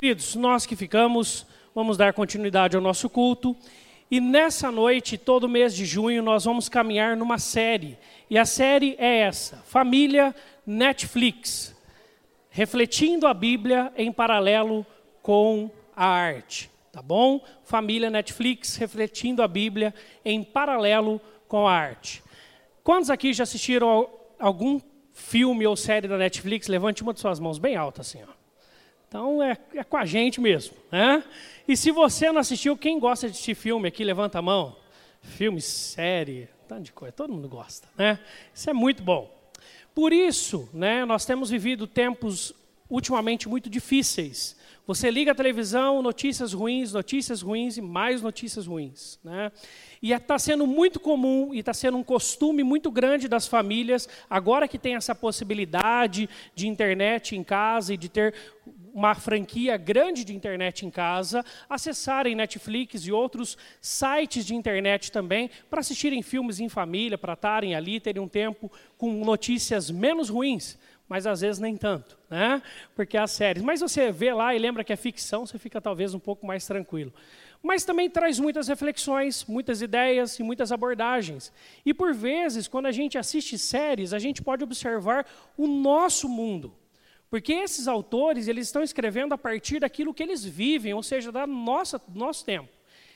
queridos, nós que ficamos, vamos dar continuidade ao nosso culto. E nessa noite, todo mês de junho, nós vamos caminhar numa série. E a série é essa: Família Netflix. Refletindo a Bíblia em paralelo com a arte. Tá bom? Família Netflix, refletindo a Bíblia em paralelo com a arte. Quantos aqui já assistiram algum filme ou série da Netflix? Levante uma de suas mãos bem alta, assim. Ó. Então é, é, com a gente mesmo. Né? E se você não assistiu, quem gosta de assistir filme aqui, levanta a mão. Filme, série, tanto de coisa, todo mundo gosta. Né? Isso é muito bom. Por isso, né, nós temos vivido tempos ultimamente muito difíceis. Você liga a televisão, notícias ruins, notícias ruins e mais notícias ruins. Né? E está sendo muito comum e está sendo um costume muito grande das famílias, agora que tem essa possibilidade de internet em casa e de ter uma franquia grande de internet em casa, acessarem Netflix e outros sites de internet também, para assistirem filmes em família, para estarem ali, terem um tempo com notícias menos ruins, mas às vezes nem tanto, né? Porque as séries. Mas você vê lá e lembra que é ficção, você fica talvez um pouco mais tranquilo. Mas também traz muitas reflexões, muitas ideias e muitas abordagens. E por vezes, quando a gente assiste séries, a gente pode observar o nosso mundo. Porque esses autores, eles estão escrevendo a partir daquilo que eles vivem, ou seja, da nossa, do nosso tempo.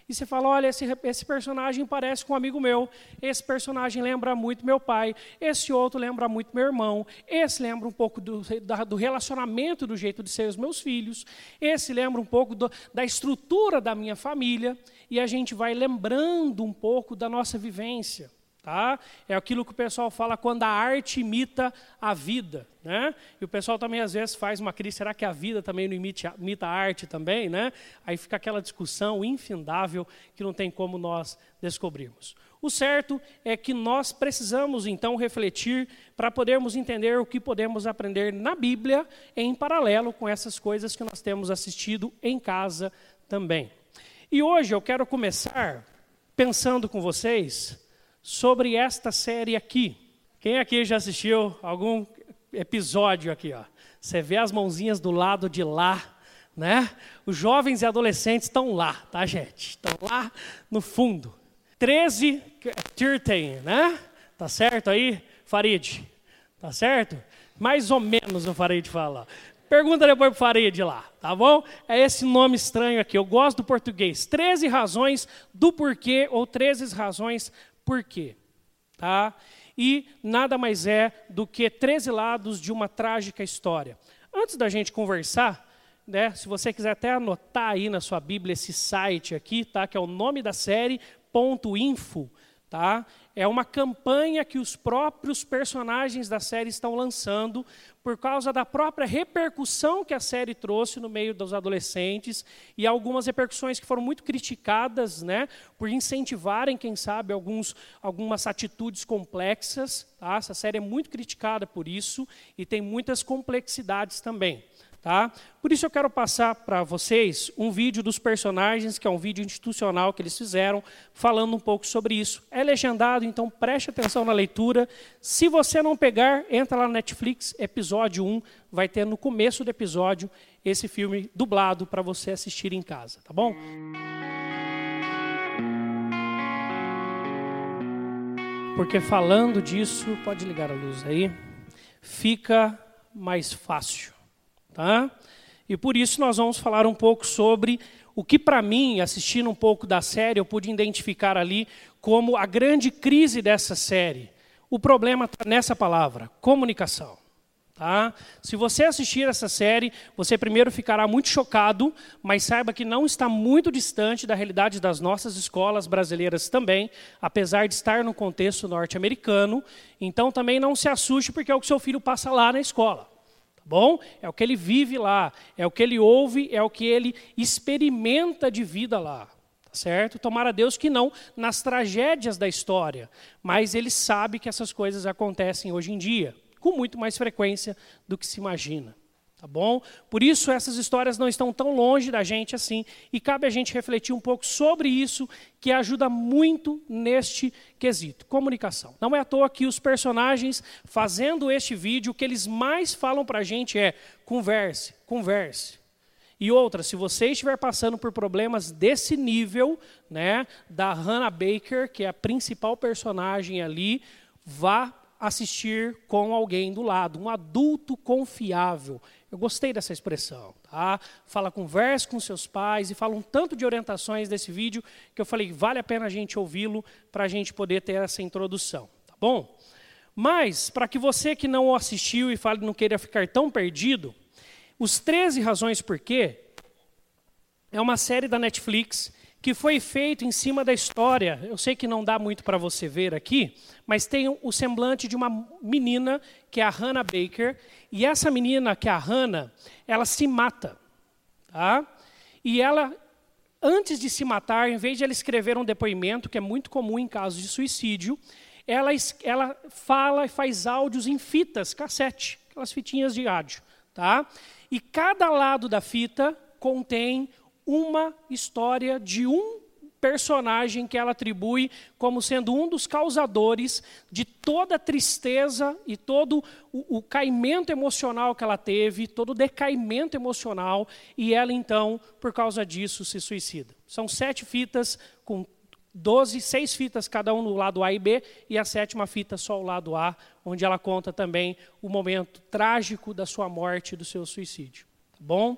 E você fala, olha, esse, esse, personagem parece com um amigo meu, esse personagem lembra muito meu pai, esse outro lembra muito meu irmão, esse lembra um pouco do, da, do relacionamento, do jeito de ser os meus filhos, esse lembra um pouco do, da estrutura da minha família, e a gente vai lembrando um pouco da nossa vivência. Tá? É aquilo que o pessoal fala quando a arte imita a vida. Né? E o pessoal também às vezes faz uma crise, será que a vida também não imita, imita a arte também? Né? Aí fica aquela discussão infindável que não tem como nós descobrirmos. O certo é que nós precisamos então refletir para podermos entender o que podemos aprender na Bíblia em paralelo com essas coisas que nós temos assistido em casa também. E hoje eu quero começar pensando com vocês sobre esta série aqui. Quem aqui já assistiu algum episódio aqui, ó? Você vê as mãozinhas do lado de lá, né? Os jovens e adolescentes estão lá, tá, gente? Estão lá no fundo. 13, 13, né? Tá certo aí, Farid? Tá certo? Mais ou menos o Farid fala. Pergunta depois para o Farid lá, tá bom? É esse nome estranho aqui. Eu gosto do português. 13 razões do porquê ou 13 razões por quê? Tá? E nada mais é do que 13 lados de uma trágica história. Antes da gente conversar, né, se você quiser até anotar aí na sua Bíblia esse site aqui, tá, que é o nome da série, ponto .info, tá? É uma campanha que os próprios personagens da série estão lançando por causa da própria repercussão que a série trouxe no meio dos adolescentes e algumas repercussões que foram muito criticadas, né, por incentivarem, quem sabe, alguns, algumas atitudes complexas. Tá? Essa série é muito criticada por isso e tem muitas complexidades também. Tá? Por isso eu quero passar para vocês um vídeo dos personagens, que é um vídeo institucional que eles fizeram, falando um pouco sobre isso. É legendado, então preste atenção na leitura. Se você não pegar, entra lá no Netflix, episódio 1, vai ter no começo do episódio esse filme dublado para você assistir em casa, tá bom? Porque falando disso, pode ligar a luz aí, fica mais fácil. Tá? E por isso nós vamos falar um pouco sobre o que, para mim, assistindo um pouco da série, eu pude identificar ali como a grande crise dessa série. O problema está nessa palavra: comunicação. Tá? Se você assistir essa série, você primeiro ficará muito chocado, mas saiba que não está muito distante da realidade das nossas escolas brasileiras também, apesar de estar no contexto norte-americano. Então também não se assuste porque é o que seu filho passa lá na escola bom? É o que ele vive lá, é o que ele ouve, é o que ele experimenta de vida lá. Tá certo? Tomara Deus que não nas tragédias da história, mas ele sabe que essas coisas acontecem hoje em dia, com muito mais frequência do que se imagina. Tá bom? Por isso essas histórias não estão tão longe da gente assim, e cabe a gente refletir um pouco sobre isso, que ajuda muito neste quesito, comunicação. Não é à toa que os personagens fazendo este vídeo, o que eles mais falam para a gente é converse, converse. E outra, se você estiver passando por problemas desse nível, né, da Hannah Baker, que é a principal personagem ali, vá assistir com alguém do lado, um adulto confiável. Eu gostei dessa expressão, tá? Fala, converse com seus pais e fala um tanto de orientações desse vídeo que eu falei, vale a pena a gente ouvi-lo para a gente poder ter essa introdução, tá bom? Mas, para que você que não assistiu e fale não queira ficar tão perdido, os 13 razões por quê é uma série da Netflix que foi feito em cima da história. Eu sei que não dá muito para você ver aqui, mas tem o semblante de uma menina, que é a Hannah Baker, e essa menina, que é a Hannah, ela se mata. Tá? E ela, antes de se matar, em vez de ela escrever um depoimento, que é muito comum em casos de suicídio, ela, ela fala e faz áudios em fitas, cassete, aquelas fitinhas de áudio. Tá? E cada lado da fita contém uma história de um personagem que ela atribui como sendo um dos causadores de toda a tristeza e todo o, o, caimento emocional que ela teve, todo o decaimento emocional, e ela então, por causa disso, se suicida. São sete fitas com 12, seis fitas cada um no lado A e B, e a sétima fita só o lado A, onde ela conta também o momento trágico da sua morte e do seu suicídio. Tá bom?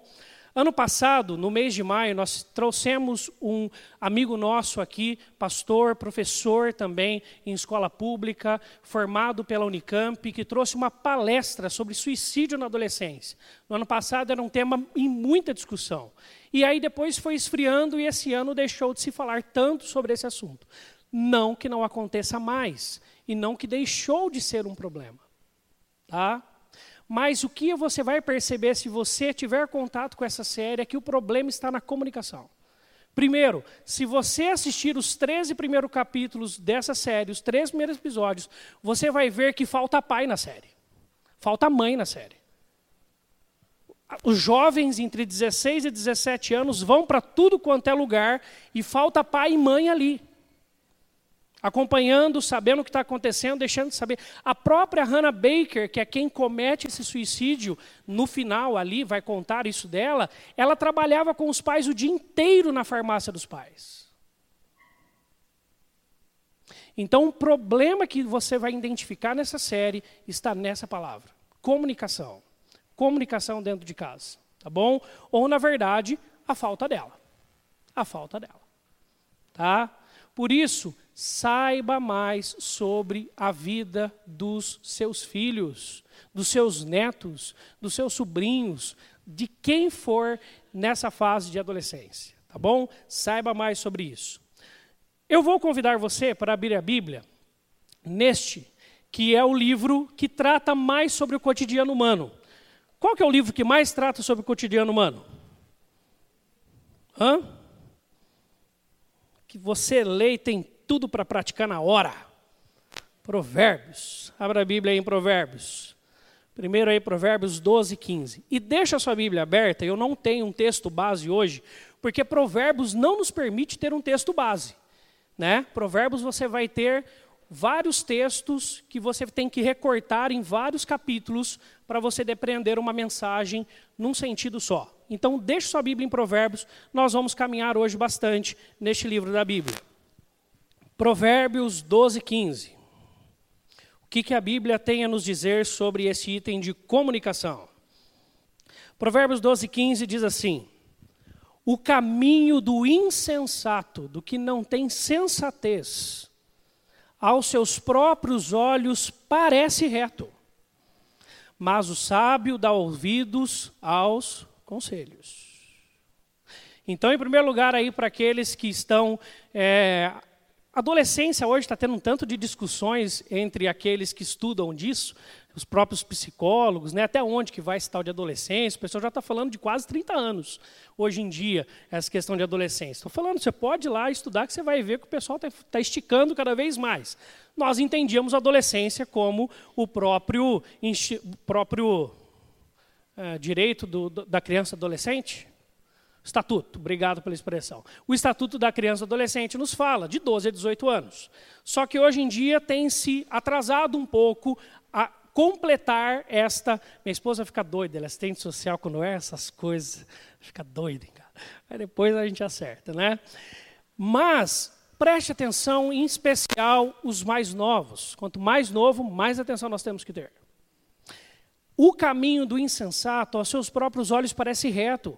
Ano passado, no mês de maio, nós trouxemos um amigo nosso aqui, pastor, professor também em escola pública, formado pela Unicamp, que trouxe uma palestra sobre suicídio na adolescência. No ano passado era um tema em muita discussão. E aí depois foi esfriando e esse ano deixou de se falar tanto sobre esse assunto. Não que não aconteça mais e não que deixou de ser um problema. Tá? Mas o que você vai perceber se você tiver contato com essa série é que o problema está na comunicação. Primeiro, se você assistir os 13 primeiros capítulos dessa série, os três primeiros episódios, você vai ver que falta pai na série. Falta mãe na série. Os jovens entre 16 e 17 anos vão para tudo quanto é lugar e falta pai e mãe ali acompanhando, sabendo o que está acontecendo, deixando de saber. A própria Hannah Baker, que é quem comete esse suicídio, no final ali, vai contar isso dela, ela trabalhava com os pais o dia inteiro na farmácia dos pais. Então, o problema que você vai identificar nessa série está nessa palavra: comunicação. Comunicação dentro de casa, tá bom? Ou, na verdade, a falta dela. A falta dela. Tá? Por isso, saiba mais sobre a vida dos seus filhos, dos seus netos, dos seus sobrinhos, de quem for nessa fase de adolescência, tá bom? Saiba mais sobre isso. Eu vou convidar você para abrir a Bíblia neste, que é o livro que trata mais sobre o cotidiano humano. Qual que é o livro que mais trata sobre o cotidiano humano? Hã? Que você lê e tem tudo para praticar na hora. Provérbios. Abra a Bíblia aí em Provérbios. Primeiro aí, Provérbios 12, 15. E deixa a sua Bíblia aberta, eu não tenho um texto base hoje, porque Provérbios não nos permite ter um texto base. Né? Provérbios você vai ter vários textos que você tem que recortar em vários capítulos para você depreender uma mensagem num sentido só. Então, deixe sua Bíblia em Provérbios, nós vamos caminhar hoje bastante neste livro da Bíblia. Provérbios 12, 15. O que, que a Bíblia tem a nos dizer sobre esse item de comunicação? Provérbios 12, 15 diz assim: O caminho do insensato, do que não tem sensatez, aos seus próprios olhos parece reto, mas o sábio dá ouvidos aos conselhos. Então, em primeiro lugar, aí para aqueles que estão é, adolescência hoje está tendo um tanto de discussões entre aqueles que estudam disso, os próprios psicólogos, né, até onde que vai esse tal de adolescência. O pessoal já está falando de quase 30 anos, hoje em dia, essa questão de adolescência. Estou falando, você pode ir lá estudar que você vai ver que o pessoal está tá esticando cada vez mais. Nós entendíamos a adolescência como o próprio, próprio é, direito do, da criança adolescente, Estatuto, obrigado pela expressão. O Estatuto da Criança e Adolescente nos fala de 12 a 18 anos. Só que hoje em dia tem se atrasado um pouco a completar esta. Minha esposa fica doida, ela é assistente social quando é essas coisas. Fica doido, hein, cara. Aí depois a gente acerta, né? Mas preste atenção, em especial os mais novos. Quanto mais novo, mais atenção nós temos que ter. O caminho do insensato, aos seus próprios olhos, parece reto.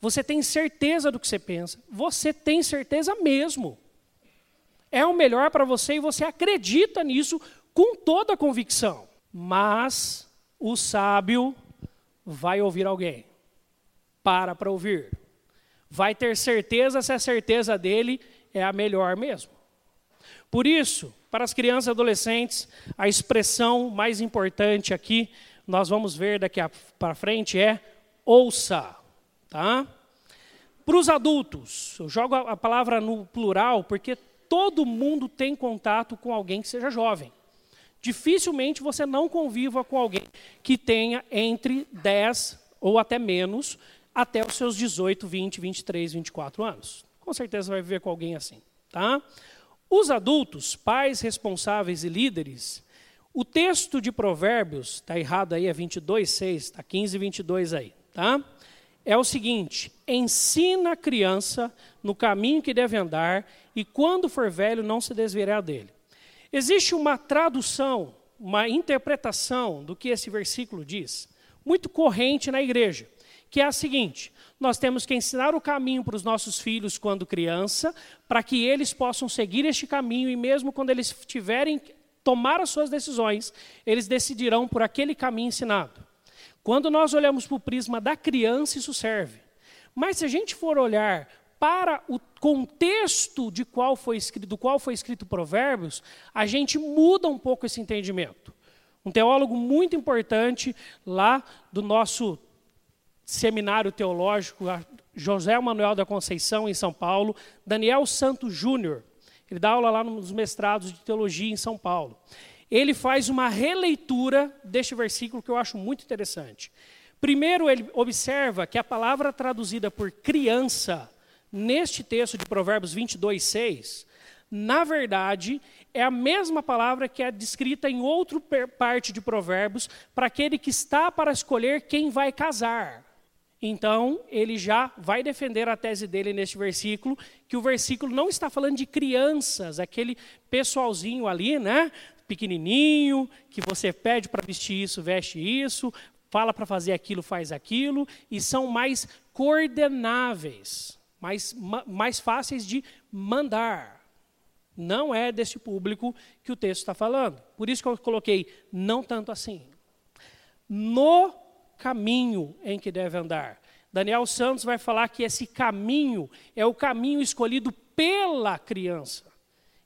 Você tem certeza do que você pensa. Você tem certeza mesmo. É o melhor para você e você acredita nisso com toda a convicção. Mas o sábio vai ouvir alguém. Para para ouvir. Vai ter certeza se a certeza dele é a melhor mesmo. Por isso, para as crianças e adolescentes, a expressão mais importante aqui, nós vamos ver daqui para frente, é ouça. Tá? Para os adultos, eu jogo a palavra no plural porque todo mundo tem contato com alguém que seja jovem. Dificilmente você não conviva com alguém que tenha entre 10 ou até menos, até os seus 18, 20, 23, 24 anos. Com certeza vai viver com alguém assim. Tá? Os adultos, pais responsáveis e líderes, o texto de Provérbios, está errado aí, é 22, 6, está 15, 22 aí. Tá? É o seguinte: ensina a criança no caminho que deve andar, e quando for velho, não se desviará dele. Existe uma tradução, uma interpretação do que esse versículo diz, muito corrente na igreja, que é a seguinte: nós temos que ensinar o caminho para os nossos filhos quando criança, para que eles possam seguir este caminho e mesmo quando eles tiverem tomar as suas decisões, eles decidirão por aquele caminho ensinado. Quando nós olhamos para o prisma da criança, isso serve. Mas se a gente for olhar para o contexto de qual foi escrito, do qual foi escrito Provérbios, a gente muda um pouco esse entendimento. Um teólogo muito importante lá do nosso seminário teológico, José Manuel da Conceição, em São Paulo, Daniel Santos Júnior. Ele dá aula lá nos mestrados de teologia em São Paulo. Ele faz uma releitura deste versículo que eu acho muito interessante. Primeiro, ele observa que a palavra traduzida por criança neste texto de Provérbios 22, 6, na verdade, é a mesma palavra que é descrita em outra parte de Provérbios para aquele que está para escolher quem vai casar. Então, ele já vai defender a tese dele neste versículo, que o versículo não está falando de crianças, aquele pessoalzinho ali, né? Pequenininho, que você pede para vestir isso, veste isso, fala para fazer aquilo, faz aquilo, e são mais coordenáveis mais, mais fáceis de mandar. Não é desse público que o texto está falando. Por isso que eu coloquei não tanto assim. No caminho em que deve andar. Daniel Santos vai falar que esse caminho é o caminho escolhido pela criança.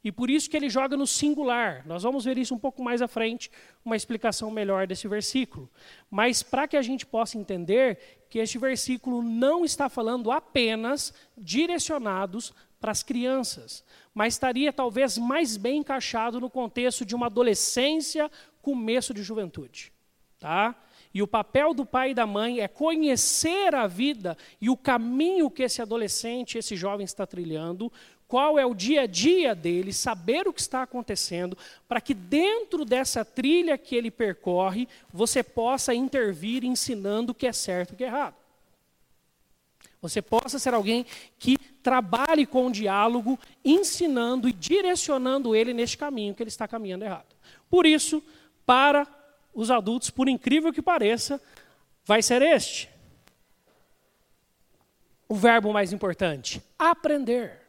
E por isso que ele joga no singular. Nós vamos ver isso um pouco mais à frente, uma explicação melhor desse versículo. Mas para que a gente possa entender que este versículo não está falando apenas direcionados para as crianças, mas estaria talvez mais bem encaixado no contexto de uma adolescência, começo de juventude. Tá? E o papel do pai e da mãe é conhecer a vida e o caminho que esse adolescente, esse jovem está trilhando, qual é o dia a dia dele, saber o que está acontecendo, para que dentro dessa trilha que ele percorre, você possa intervir ensinando o que é certo e o que é errado. Você possa ser alguém que trabalhe com o diálogo, ensinando e direcionando ele neste caminho que ele está caminhando errado. Por isso, para os adultos, por incrível que pareça, vai ser este. O verbo mais importante: aprender.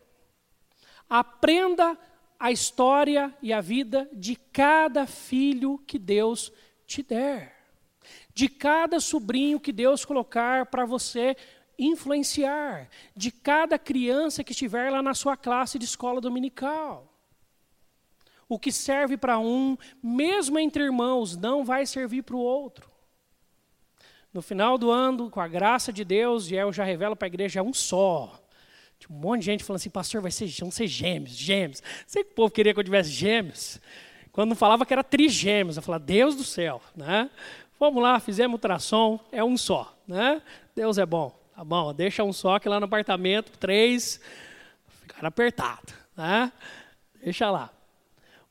Aprenda a história e a vida de cada filho que Deus te der, de cada sobrinho que Deus colocar para você influenciar, de cada criança que estiver lá na sua classe de escola dominical. O que serve para um, mesmo entre irmãos, não vai servir para o outro. No final do ano, com a graça de Deus, e eu já revelo para a igreja, é um só. Tinha um monte de gente falando assim, pastor, vai ser, vão ser gêmeos, gêmeos. Sei que o povo queria que eu tivesse gêmeos. Quando falava que era trigêmeos, eu falava, Deus do céu, né? Vamos lá, fizemos ultrassom, é um só, né? Deus é bom, tá bom, deixa um só que lá no apartamento, três, ficaram apertado, né? Deixa lá.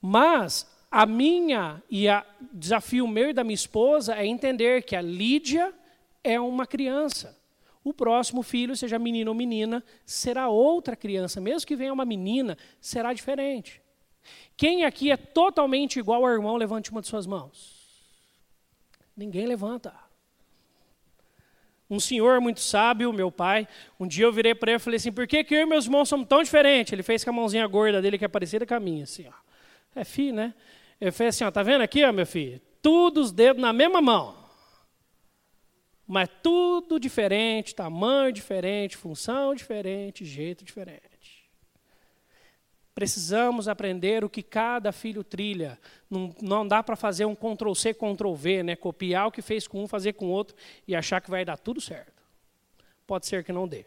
Mas a minha e o desafio meu e da minha esposa é entender que a Lídia é uma criança. O próximo filho, seja menino ou menina, será outra criança. Mesmo que venha uma menina, será diferente. Quem aqui é totalmente igual ao irmão, levante uma de suas mãos. Ninguém levanta. Um senhor muito sábio, meu pai, um dia eu virei para ele e falei assim: por que, que eu e meus irmãos somos tão diferentes? Ele fez com a mãozinha gorda dele, que é parecida com a minha, assim, ó. É filho, né? Ele fez assim: ó, tá vendo aqui, ó, meu filho? Tudo os dedos na mesma mão. Mas tudo diferente, tamanho diferente, função diferente, jeito diferente. Precisamos aprender o que cada filho trilha. Não, não dá para fazer um Ctrl-C, Ctrl-V, né? copiar o que fez com um, fazer com o outro e achar que vai dar tudo certo. Pode ser que não dê.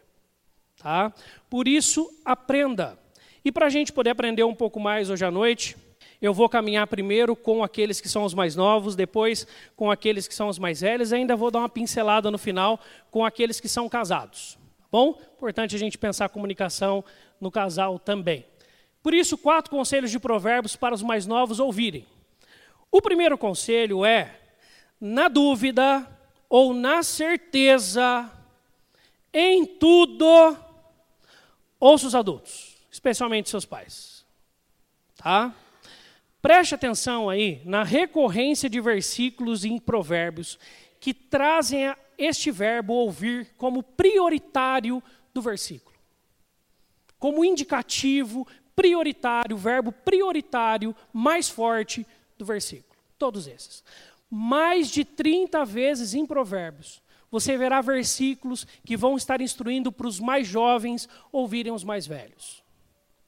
Tá? Por isso, aprenda. E para a gente poder aprender um pouco mais hoje à noite, eu vou caminhar primeiro com aqueles que são os mais novos, depois com aqueles que são os mais velhos, e ainda vou dar uma pincelada no final com aqueles que são casados. Tá bom? Importante a gente pensar a comunicação no casal também. Por isso, quatro conselhos de provérbios para os mais novos ouvirem. O primeiro conselho é: na dúvida ou na certeza, em tudo, ouça os adultos, especialmente seus pais. Tá? Preste atenção aí na recorrência de versículos em provérbios que trazem este verbo ouvir como prioritário do versículo. Como indicativo, prioritário, verbo prioritário mais forte do versículo. Todos esses. Mais de 30 vezes em Provérbios, você verá versículos que vão estar instruindo para os mais jovens ouvirem os mais velhos.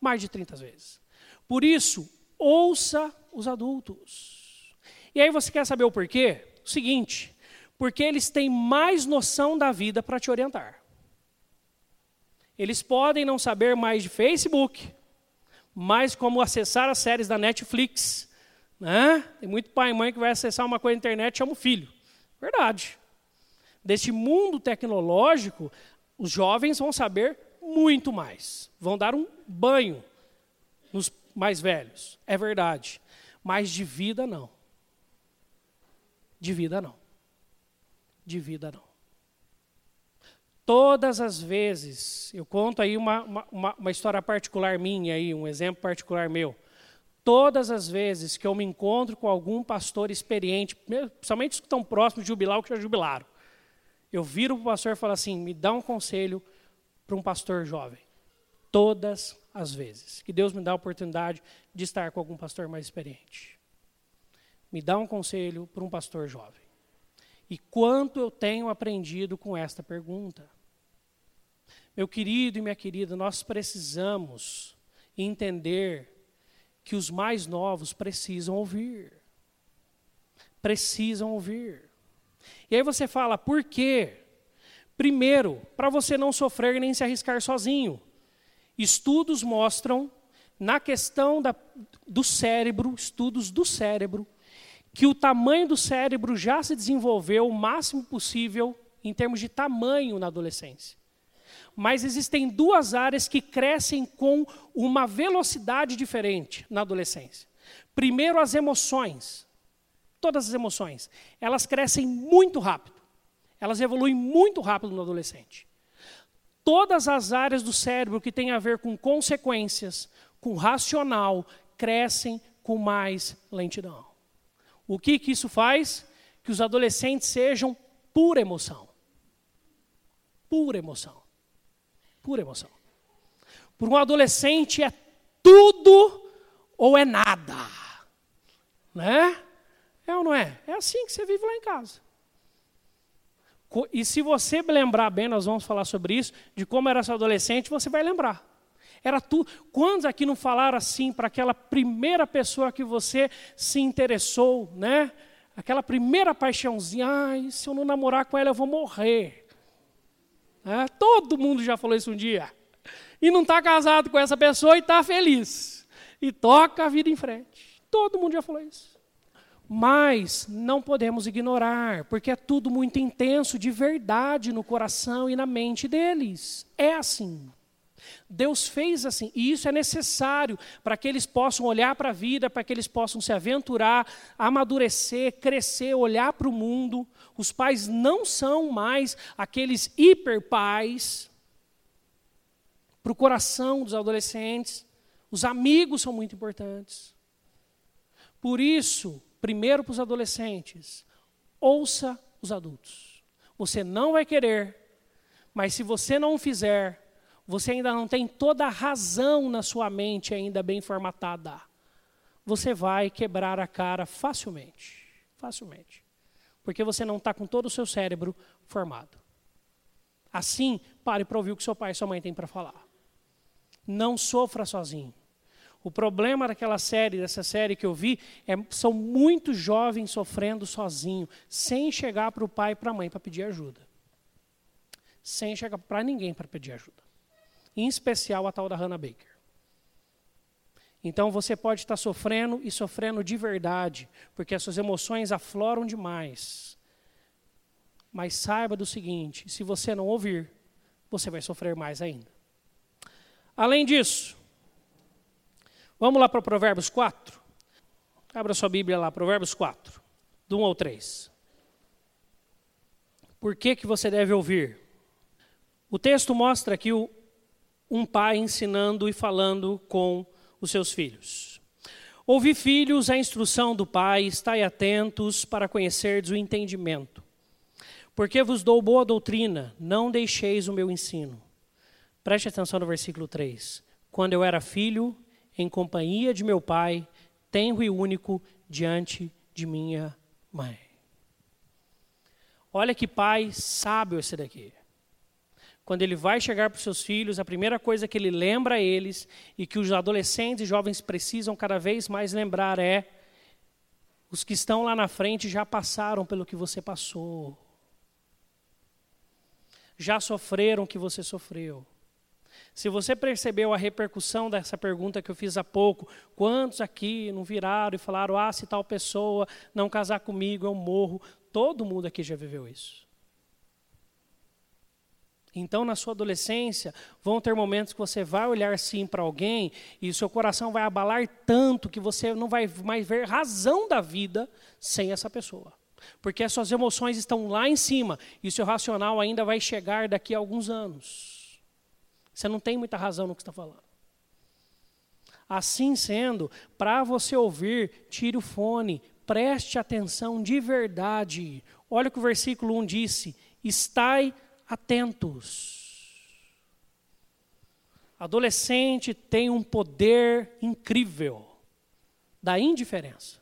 Mais de 30 vezes. Por isso, ouça os adultos. E aí você quer saber o porquê? O seguinte, porque eles têm mais noção da vida para te orientar. Eles podem não saber mais de Facebook, mais como acessar as séries da Netflix. Né? Tem muito pai e mãe que vai acessar uma coisa na internet e chama o filho. Verdade. Deste mundo tecnológico, os jovens vão saber muito mais. Vão dar um banho nos mais velhos. É verdade. Mas de vida, não. De vida, não. De vida, não. Todas as vezes, eu conto aí uma, uma, uma, história particular minha, aí, um exemplo particular meu. Todas as vezes que eu me encontro com algum pastor experiente, principalmente os que estão próximos de jubilar ou que já jubilaram, eu viro para o pastor e falo assim: me dá um conselho para um pastor jovem. Todas as vezes. Que Deus me dá a oportunidade de estar com algum pastor mais experiente. Me dá um conselho para um pastor jovem. E quanto eu tenho aprendido com esta pergunta? Meu querido e minha querida, nós precisamos entender que os mais novos precisam ouvir. Precisam ouvir. E aí você fala, por quê? Primeiro, para você não sofrer nem se arriscar sozinho. Estudos mostram, na questão da, do cérebro, estudos do cérebro, que o tamanho do cérebro já se desenvolveu o máximo possível em termos de tamanho na adolescência. Mas existem duas áreas que crescem com uma velocidade diferente na adolescência. Primeiro, as emoções. Todas as emoções. Elas crescem muito rápido. Elas evoluem muito rápido no adolescente. Todas as áreas do cérebro que têm a ver com consequências, com racional, crescem com mais lentidão. O que, que isso faz? Que os adolescentes sejam pura emoção. Pura emoção. Pura emoção. Por um adolescente é tudo ou é nada. Né? É ou não é? É assim que você vive lá em casa. E se você lembrar bem, nós vamos falar sobre isso, de como era seu adolescente, você vai lembrar. Era tu. Quantos aqui não falaram assim para aquela primeira pessoa que você se interessou, né? Aquela primeira paixãozinha, ai, se eu não namorar com ela eu vou morrer. É, todo mundo já falou isso um dia. E não está casado com essa pessoa e está feliz. E toca a vida em frente. Todo mundo já falou isso. Mas não podemos ignorar, porque é tudo muito intenso de verdade no coração e na mente deles. É assim. Deus fez assim, e isso é necessário para que eles possam olhar para a vida, para que eles possam se aventurar, amadurecer, crescer, olhar para o mundo. Os pais não são mais aqueles hiperpais para o coração dos adolescentes. Os amigos são muito importantes. Por isso, primeiro para os adolescentes, ouça os adultos. Você não vai querer, mas se você não fizer, você ainda não tem toda a razão na sua mente ainda bem formatada. Você vai quebrar a cara facilmente. Facilmente. Porque você não está com todo o seu cérebro formado. Assim, pare para ouvir o que seu pai e sua mãe têm para falar. Não sofra sozinho. O problema daquela série, dessa série que eu vi, é, são muitos jovens sofrendo sozinho, sem chegar para o pai e para a mãe para pedir ajuda. Sem chegar para ninguém para pedir ajuda em especial a tal da Hannah Baker. Então você pode estar sofrendo e sofrendo de verdade, porque as suas emoções afloram demais. Mas saiba do seguinte: se você não ouvir, você vai sofrer mais ainda. Além disso, vamos lá para Provérbios 4. Abra sua Bíblia lá, Provérbios 4, do 1 ao 3. Por que, que você deve ouvir? O texto mostra o, um pai ensinando e falando com os seus filhos. Ouvi, filhos, a instrução do pai, estai atentos para conhecerdes o entendimento. Porque vos dou boa doutrina, não deixeis o meu ensino. Preste atenção no versículo 3. Quando eu era filho, em companhia de meu pai, tenro e único diante de minha mãe. Olha que pai sábio esse daqui quando ele vai chegar para os seus filhos, a primeira coisa que ele lembra a eles e que os adolescentes e jovens precisam cada vez mais lembrar é: os que estão lá na frente já passaram pelo que você passou, já sofreram o que você sofreu. Se você percebeu a repercussão dessa pergunta que eu fiz há pouco, quantos aqui não viraram e falaram: ah, se tal pessoa não casar comigo, eu morro? Todo mundo aqui já viveu isso. Então, na sua adolescência, vão ter momentos que você vai olhar sim para alguém e seu coração vai abalar tanto que você não vai mais ver razão da vida sem essa pessoa. Porque as suas emoções estão lá em cima e seu racional ainda vai chegar daqui a alguns anos. Você não tem muita razão no que está falando. Assim sendo, para você ouvir, tire o fone, preste atenção de verdade. Olha o que o versículo 1 disse: Estai atentos. Adolescente tem um poder incrível da indiferença.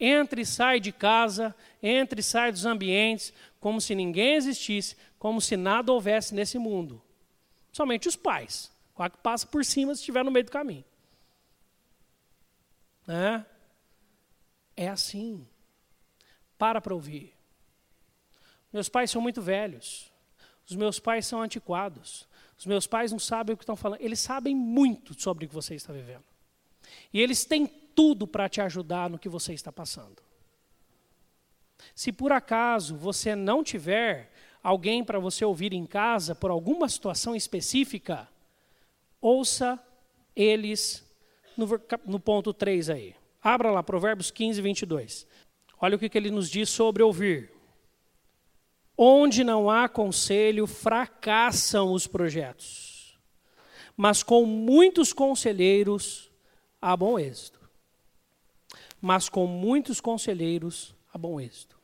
Entra e sai de casa, entra e sai dos ambientes, como se ninguém existisse, como se nada houvesse nesse mundo. Somente os pais. Quase que passa por cima se estiver no meio do caminho. Né? É assim. Para para ouvir. Meus pais são muito velhos. Os meus pais são antiquados. Os meus pais não sabem o que estão falando. Eles sabem muito sobre o que você está vivendo. E eles têm tudo para te ajudar no que você está passando. Se por acaso você não tiver alguém para você ouvir em casa por alguma situação específica, ouça eles no, no ponto 3 aí. Abra lá, Provérbios 15, 22. Olha o que, que ele nos diz sobre ouvir. Onde não há conselho, fracassam os projetos. Mas com muitos conselheiros há bom êxito. Mas com muitos conselheiros há bom êxito.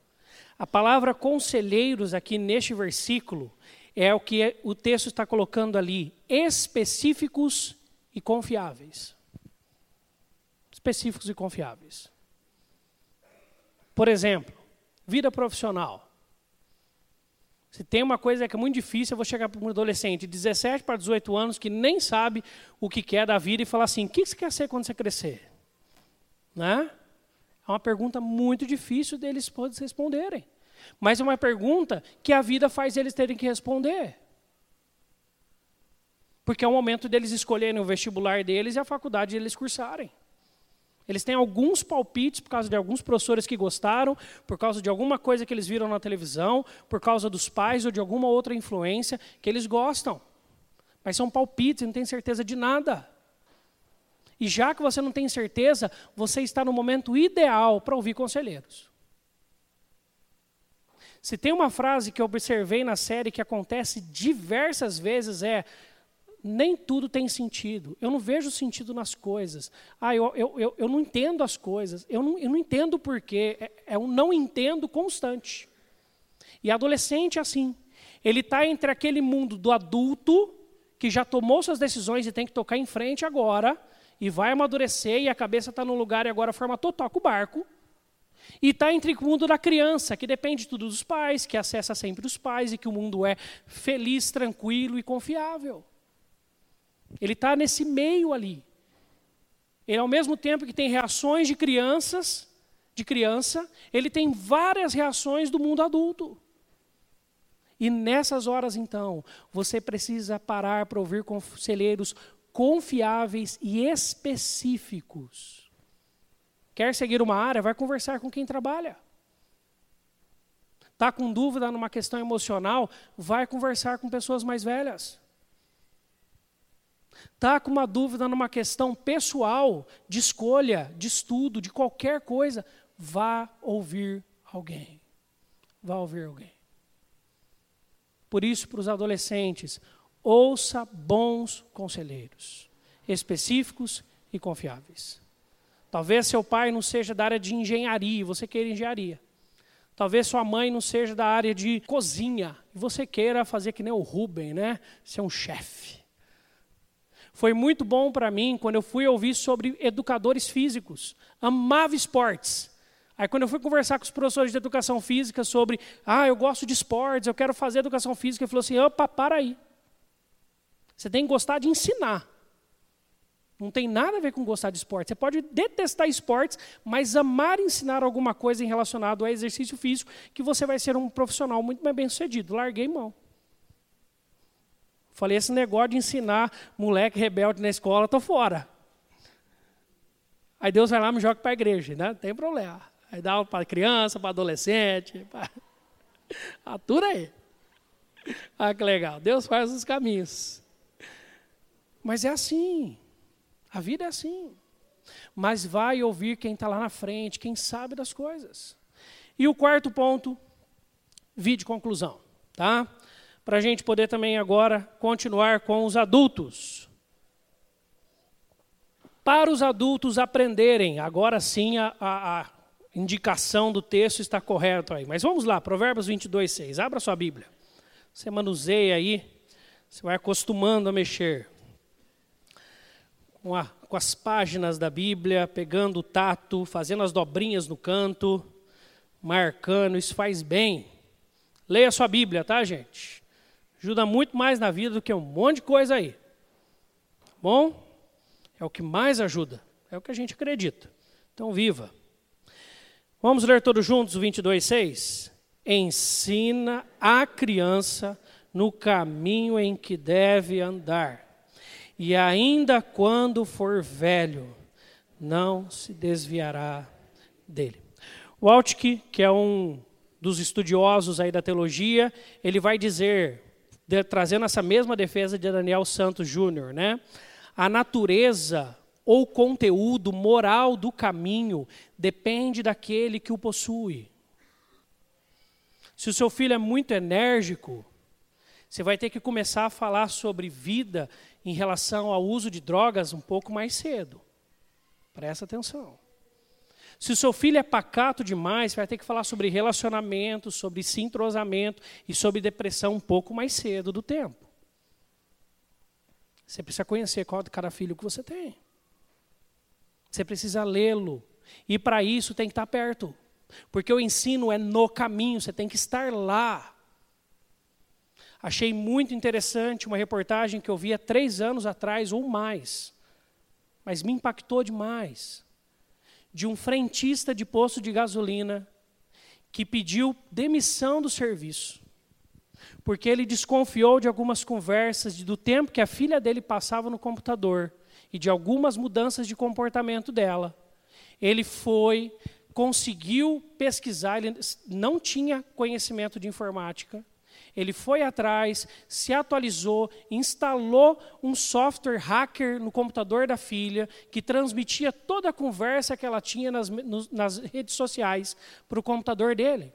A palavra conselheiros aqui neste versículo é o que o texto está colocando ali, específicos e confiáveis. Específicos e confiáveis. Por exemplo, vida profissional. Se tem uma coisa que é muito difícil, eu vou chegar para um adolescente de 17 para 18 anos que nem sabe o que quer da vida e falar assim: o que você quer ser quando você crescer? Né? É uma pergunta muito difícil deles responderem. Mas é uma pergunta que a vida faz eles terem que responder. Porque é o momento deles escolherem o vestibular deles e a faculdade deles cursarem. Eles têm alguns palpites por causa de alguns professores que gostaram, por causa de alguma coisa que eles viram na televisão, por causa dos pais ou de alguma outra influência que eles gostam. Mas são palpites, não tem certeza de nada. E já que você não tem certeza, você está no momento ideal para ouvir conselheiros. Se tem uma frase que eu observei na série que acontece diversas vezes é nem tudo tem sentido. Eu não vejo sentido nas coisas. Ah, eu, eu, eu, eu não entendo as coisas. Eu não, eu não entendo o porquê. É, é um não entendo constante. E adolescente é assim. Ele está entre aquele mundo do adulto, que já tomou suas decisões e tem que tocar em frente agora, e vai amadurecer, e a cabeça está no lugar e agora forma com o barco. E está entre o mundo da criança, que depende tudo dos pais, que acessa sempre os pais e que o mundo é feliz, tranquilo e confiável. Ele está nesse meio ali. Ele, ao mesmo tempo que tem reações de crianças, de criança, ele tem várias reações do mundo adulto. E nessas horas, então, você precisa parar para ouvir conselheiros confiáveis e específicos Quer seguir uma área? Vai conversar com quem trabalha. Está com dúvida numa questão emocional? Vai conversar com pessoas mais velhas. Está com uma dúvida numa questão pessoal, de escolha, de estudo, de qualquer coisa? Vá ouvir alguém. Vá ouvir alguém. Por isso, para os adolescentes, ouça bons conselheiros, específicos e confiáveis. Talvez seu pai não seja da área de engenharia e você queira engenharia. Talvez sua mãe não seja da área de cozinha e você queira fazer que nem o Ruben, né? Ser um chefe. Foi muito bom para mim quando eu fui ouvir sobre educadores físicos. Amava esportes. Aí quando eu fui conversar com os professores de educação física sobre, ah, eu gosto de esportes, eu quero fazer educação física, ele falou assim, opa, para aí. Você tem que gostar de ensinar. Não tem nada a ver com gostar de esporte. Você pode detestar esportes, mas amar ensinar alguma coisa em relacionado a exercício físico, que você vai ser um profissional muito mais bem sucedido. Larguei mão. Falei, esse negócio de ensinar moleque rebelde na escola, estou fora. Aí Deus vai lá e me joga para a igreja, né? Não tem problema. Aí dá para criança, para adolescente. Pra... Atura aí. Ah, que legal. Deus faz os caminhos. Mas é assim. A vida é assim. Mas vai ouvir quem está lá na frente, quem sabe das coisas. E o quarto ponto, vídeo conclusão, tá? Para a gente poder também agora continuar com os adultos. Para os adultos aprenderem, agora sim a, a, a indicação do texto está correta aí. Mas vamos lá, Provérbios 22, 6. Abra sua Bíblia. Você manuseia aí, você vai acostumando a mexer com, a, com as páginas da Bíblia, pegando o tato, fazendo as dobrinhas no canto, marcando, isso faz bem. Leia sua Bíblia, tá, gente? Ajuda muito mais na vida do que um monte de coisa aí. Tá bom? É o que mais ajuda, é o que a gente acredita. Então, viva. Vamos ler todos juntos o 22,6? Ensina a criança no caminho em que deve andar e ainda quando for velho, não se desviará dele. O Altke, que é um dos estudiosos aí da teologia, ele vai dizer, de, trazendo essa mesma defesa de Daniel Santos Júnior, né? A natureza ou conteúdo moral do caminho depende daquele que o possui. Se o seu filho é muito enérgico, você vai ter que começar a falar sobre vida em relação ao uso de drogas um pouco mais cedo. Presta atenção. Se o seu filho é pacato demais, vai ter que falar sobre relacionamento, sobre sintrosamento e sobre depressão um pouco mais cedo do tempo. Você precisa conhecer qual de cada filho que você tem. Você precisa lê-lo. E para isso tem que estar perto. Porque o ensino é no caminho, você tem que estar lá. Achei muito interessante uma reportagem que eu vi há três anos atrás ou mais, mas me impactou demais. De um frentista de posto de gasolina que pediu demissão do serviço, porque ele desconfiou de algumas conversas, do tempo que a filha dele passava no computador e de algumas mudanças de comportamento dela. Ele foi, conseguiu pesquisar, ele não tinha conhecimento de informática Ele foi atrás, se atualizou, instalou um software hacker no computador da filha, que transmitia toda a conversa que ela tinha nas, nas redes sociais para o computador dele.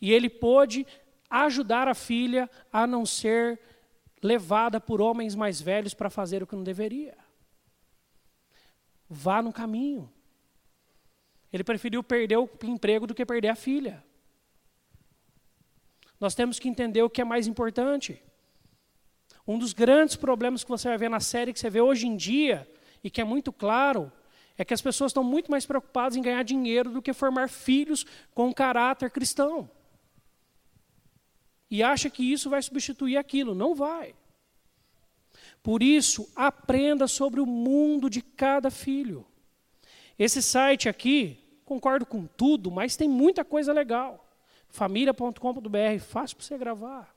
E ele pôde ajudar a filha a não ser levada por homens mais velhos para fazer o que não deveria. Vá no caminho. Ele preferiu perder o emprego do que perder a filha. Nós temos que entender o que é mais importante. Um dos grandes problemas que você vai ver na série, que você vê hoje em dia, e que é muito claro, é que as pessoas estão muito mais preocupadas em ganhar dinheiro do que formar filhos com caráter cristão. E acha que isso vai substituir aquilo. Não vai. Por isso, aprenda sobre o mundo de cada filho. Esse site aqui, concordo com tudo, mas tem muita coisa legal. Família.com.br, fácil para você gravar.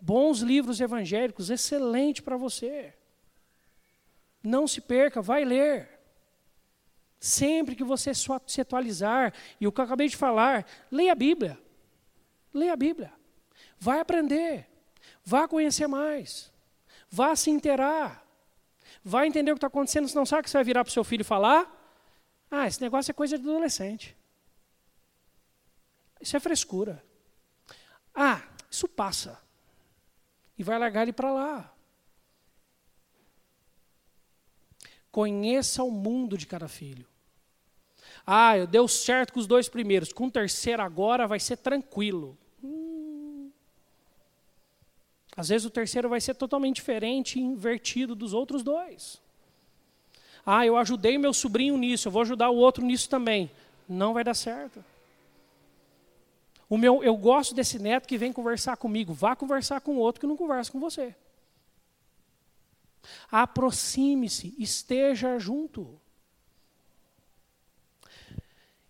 Bons livros evangélicos, excelente para você. Não se perca, vai ler. Sempre que você se atualizar, e o que eu acabei de falar, leia a Bíblia. Leia a Bíblia. Vai aprender. Vá conhecer mais. Vá se inteirar. Vá entender o que está acontecendo, senão sabe que você vai virar para o seu filho e falar? Ah, esse negócio é coisa de adolescente. Isso é frescura. Ah, isso passa. E vai largar ele para lá. Conheça o mundo de cada filho. Ah, eu deu certo com os dois primeiros, com o terceiro agora vai ser tranquilo. Hum. Às vezes o terceiro vai ser totalmente diferente e invertido dos outros dois. Ah, eu ajudei meu sobrinho nisso, eu vou ajudar o outro nisso também. Não vai dar certo. O meu, eu gosto desse neto que vem conversar comigo. Vá conversar com outro que não conversa com você. Aproxime-se, esteja junto.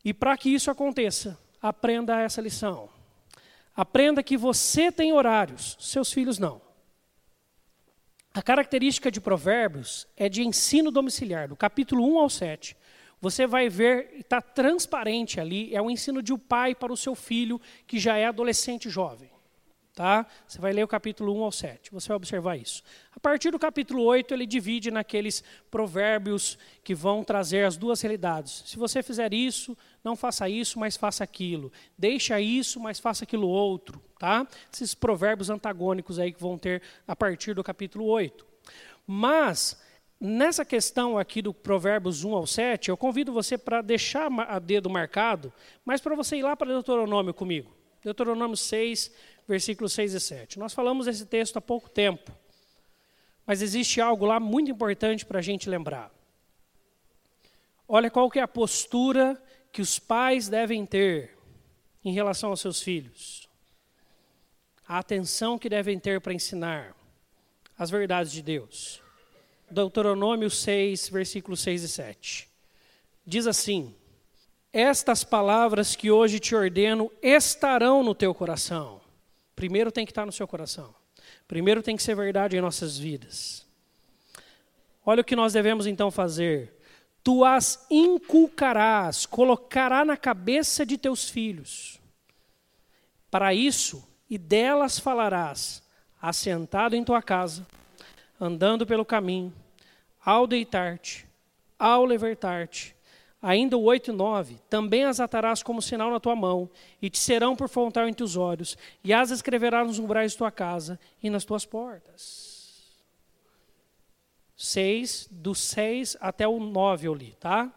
E para que isso aconteça, aprenda essa lição. Aprenda que você tem horários, seus filhos não. A característica de Provérbios é de ensino domiciliar, do capítulo 1 ao 7. Você vai ver, está transparente ali, é o ensino de um pai para o seu filho que já é adolescente jovem. Tá? Você vai ler o capítulo 1 ao 7, você vai observar isso. A partir do capítulo 8, ele divide naqueles provérbios que vão trazer as duas realidades. Se você fizer isso, não faça isso, mas faça aquilo. Deixa isso, mas faça aquilo outro. Tá? Esses provérbios antagônicos aí que vão ter a partir do capítulo 8. Mas, nessa questão aqui do Provérbios 1 ao 7, eu convido você para deixar a dedo marcado, mas para você ir lá para Deuteronômio comigo. Deuteronômio 6, versículos 6 e 7. Nós falamos esse texto há pouco tempo, mas existe algo lá muito importante para a gente lembrar. Olha qual que é a postura que os pais devem ter em relação aos seus filhos. A atenção que devem ter para ensinar as verdades de Deus. Deuteronômio 6, versículos 6 e 7. Diz assim: Estas palavras que hoje te ordeno estarão no teu coração Primeiro tem que estar no seu coração. Primeiro tem que ser verdade em nossas vidas. Olha o que nós devemos então fazer. Tu as inculcarás, colocará na cabeça de teus filhos. Para isso, e delas falarás, assentado em tua casa, andando pelo caminho, ao deitar-te, ao levantar-te, Ainda o 8 e 9, também as atarás como sinal na tua mão, e te serão por frontal entre os olhos, e as escreverás nos umbrais de tua casa e nas tuas portas. 6, do 6 até o 9 eu li, tá?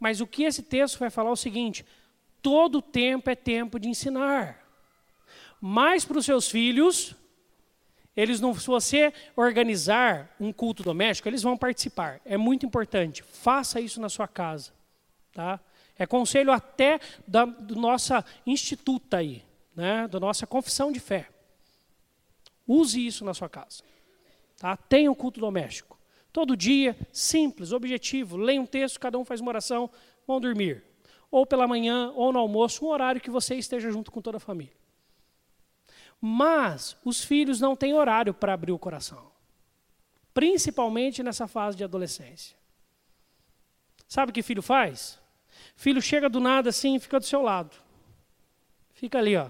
Mas o que esse texto vai falar é o seguinte: todo tempo é tempo de ensinar. Mas para os seus filhos, eles não, se você organizar um culto doméstico, eles vão participar. É muito importante. Faça isso na sua casa, tá? É conselho até da do nossa instituta aí, né? Da nossa confissão de fé. Use isso na sua casa, tá? Tenha um culto doméstico. Todo dia, simples, objetivo. Leia um texto, cada um faz uma oração, vão dormir. Ou pela manhã, ou no almoço, um horário que você esteja junto com toda a família. Mas os filhos não têm horário para abrir o coração. Principalmente nessa fase de adolescência. Sabe o que filho faz? Filho chega do nada assim e fica do seu lado. Fica ali, ó.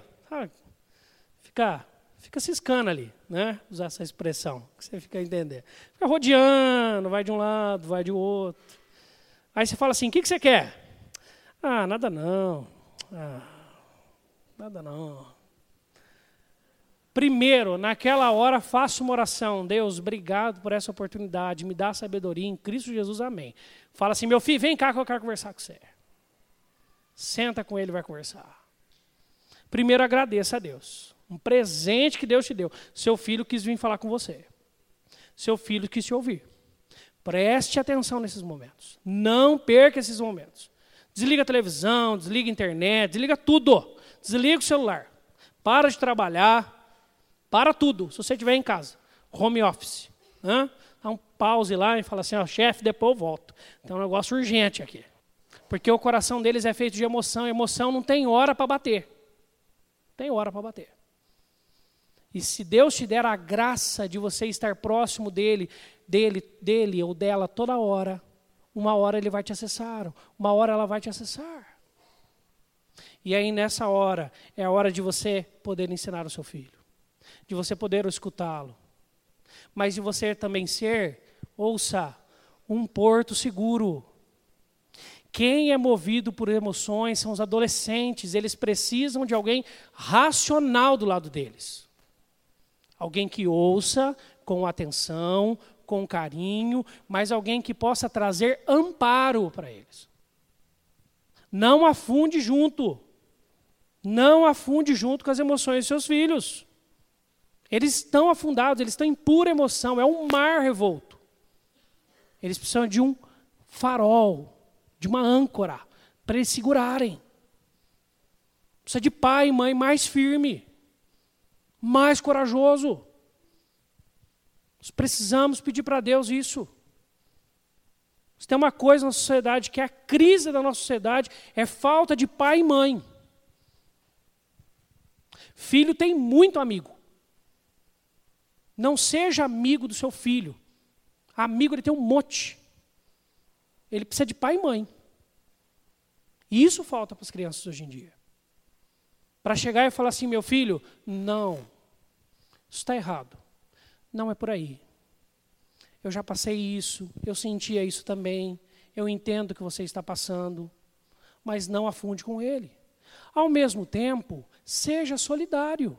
fica, fica ciscando ali, né? Usar essa expressão, que você fica entendendo. Fica rodeando, vai de um lado, vai de outro. Aí você fala assim: o que, que você quer? Ah, nada não. Ah, nada não. Primeiro, naquela hora, faça uma oração. Deus, obrigado por essa oportunidade. Me dá sabedoria em Cristo Jesus. Amém. Fala assim: meu filho, vem cá que eu quero conversar com você. Senta com ele e vai conversar. Primeiro, agradeça a Deus. Um presente que Deus te deu. Seu filho quis vir falar com você. Seu filho quis te ouvir. Preste atenção nesses momentos. Não perca esses momentos. Desliga a televisão, desliga a internet, desliga tudo. Desliga o celular. Para de trabalhar. Para tudo, se você estiver em casa. Home office. Né? Dá um pause lá e fala assim, ó, chefe, depois eu volto. Tem um negócio urgente aqui. Porque o coração deles é feito de emoção. E emoção não tem hora para bater. Tem hora para bater. E se Deus te der a graça de você estar próximo dele, dele, dele ou dela toda hora, uma hora ele vai te acessar, uma hora ela vai te acessar. E aí nessa hora é a hora de você poder ensinar o seu filho, de você poder escutá-lo, mas de você também ser, ouça, um porto seguro. Quem é movido por emoções são os adolescentes, eles precisam de alguém racional do lado deles. Alguém que ouça com atenção, com carinho, mas alguém que possa trazer amparo para eles. Não afunde junto. Não afunde junto com as emoções dos seus filhos. Eles estão afundados, eles estão em pura emoção, é um mar revolto. Eles precisam de um farol, de uma âncora, para eles segurarem. Precisa de pai e mãe mais firme, mais corajoso. Nós precisamos pedir para Deus isso. Se tem uma coisa na sociedade que é a crise da nossa sociedade, é falta de pai e mãe. Filho tem muito amigo. Não seja amigo do seu filho. Amigo ele tem um monte. Ele precisa de pai e mãe. E isso falta para as crianças hoje em dia. Para chegar e falar assim, meu filho, não, isso está errado. Não é por aí. Eu já passei isso, eu sentia isso também, eu entendo que você está passando, mas não afunde com ele. Ao mesmo tempo, seja solidário.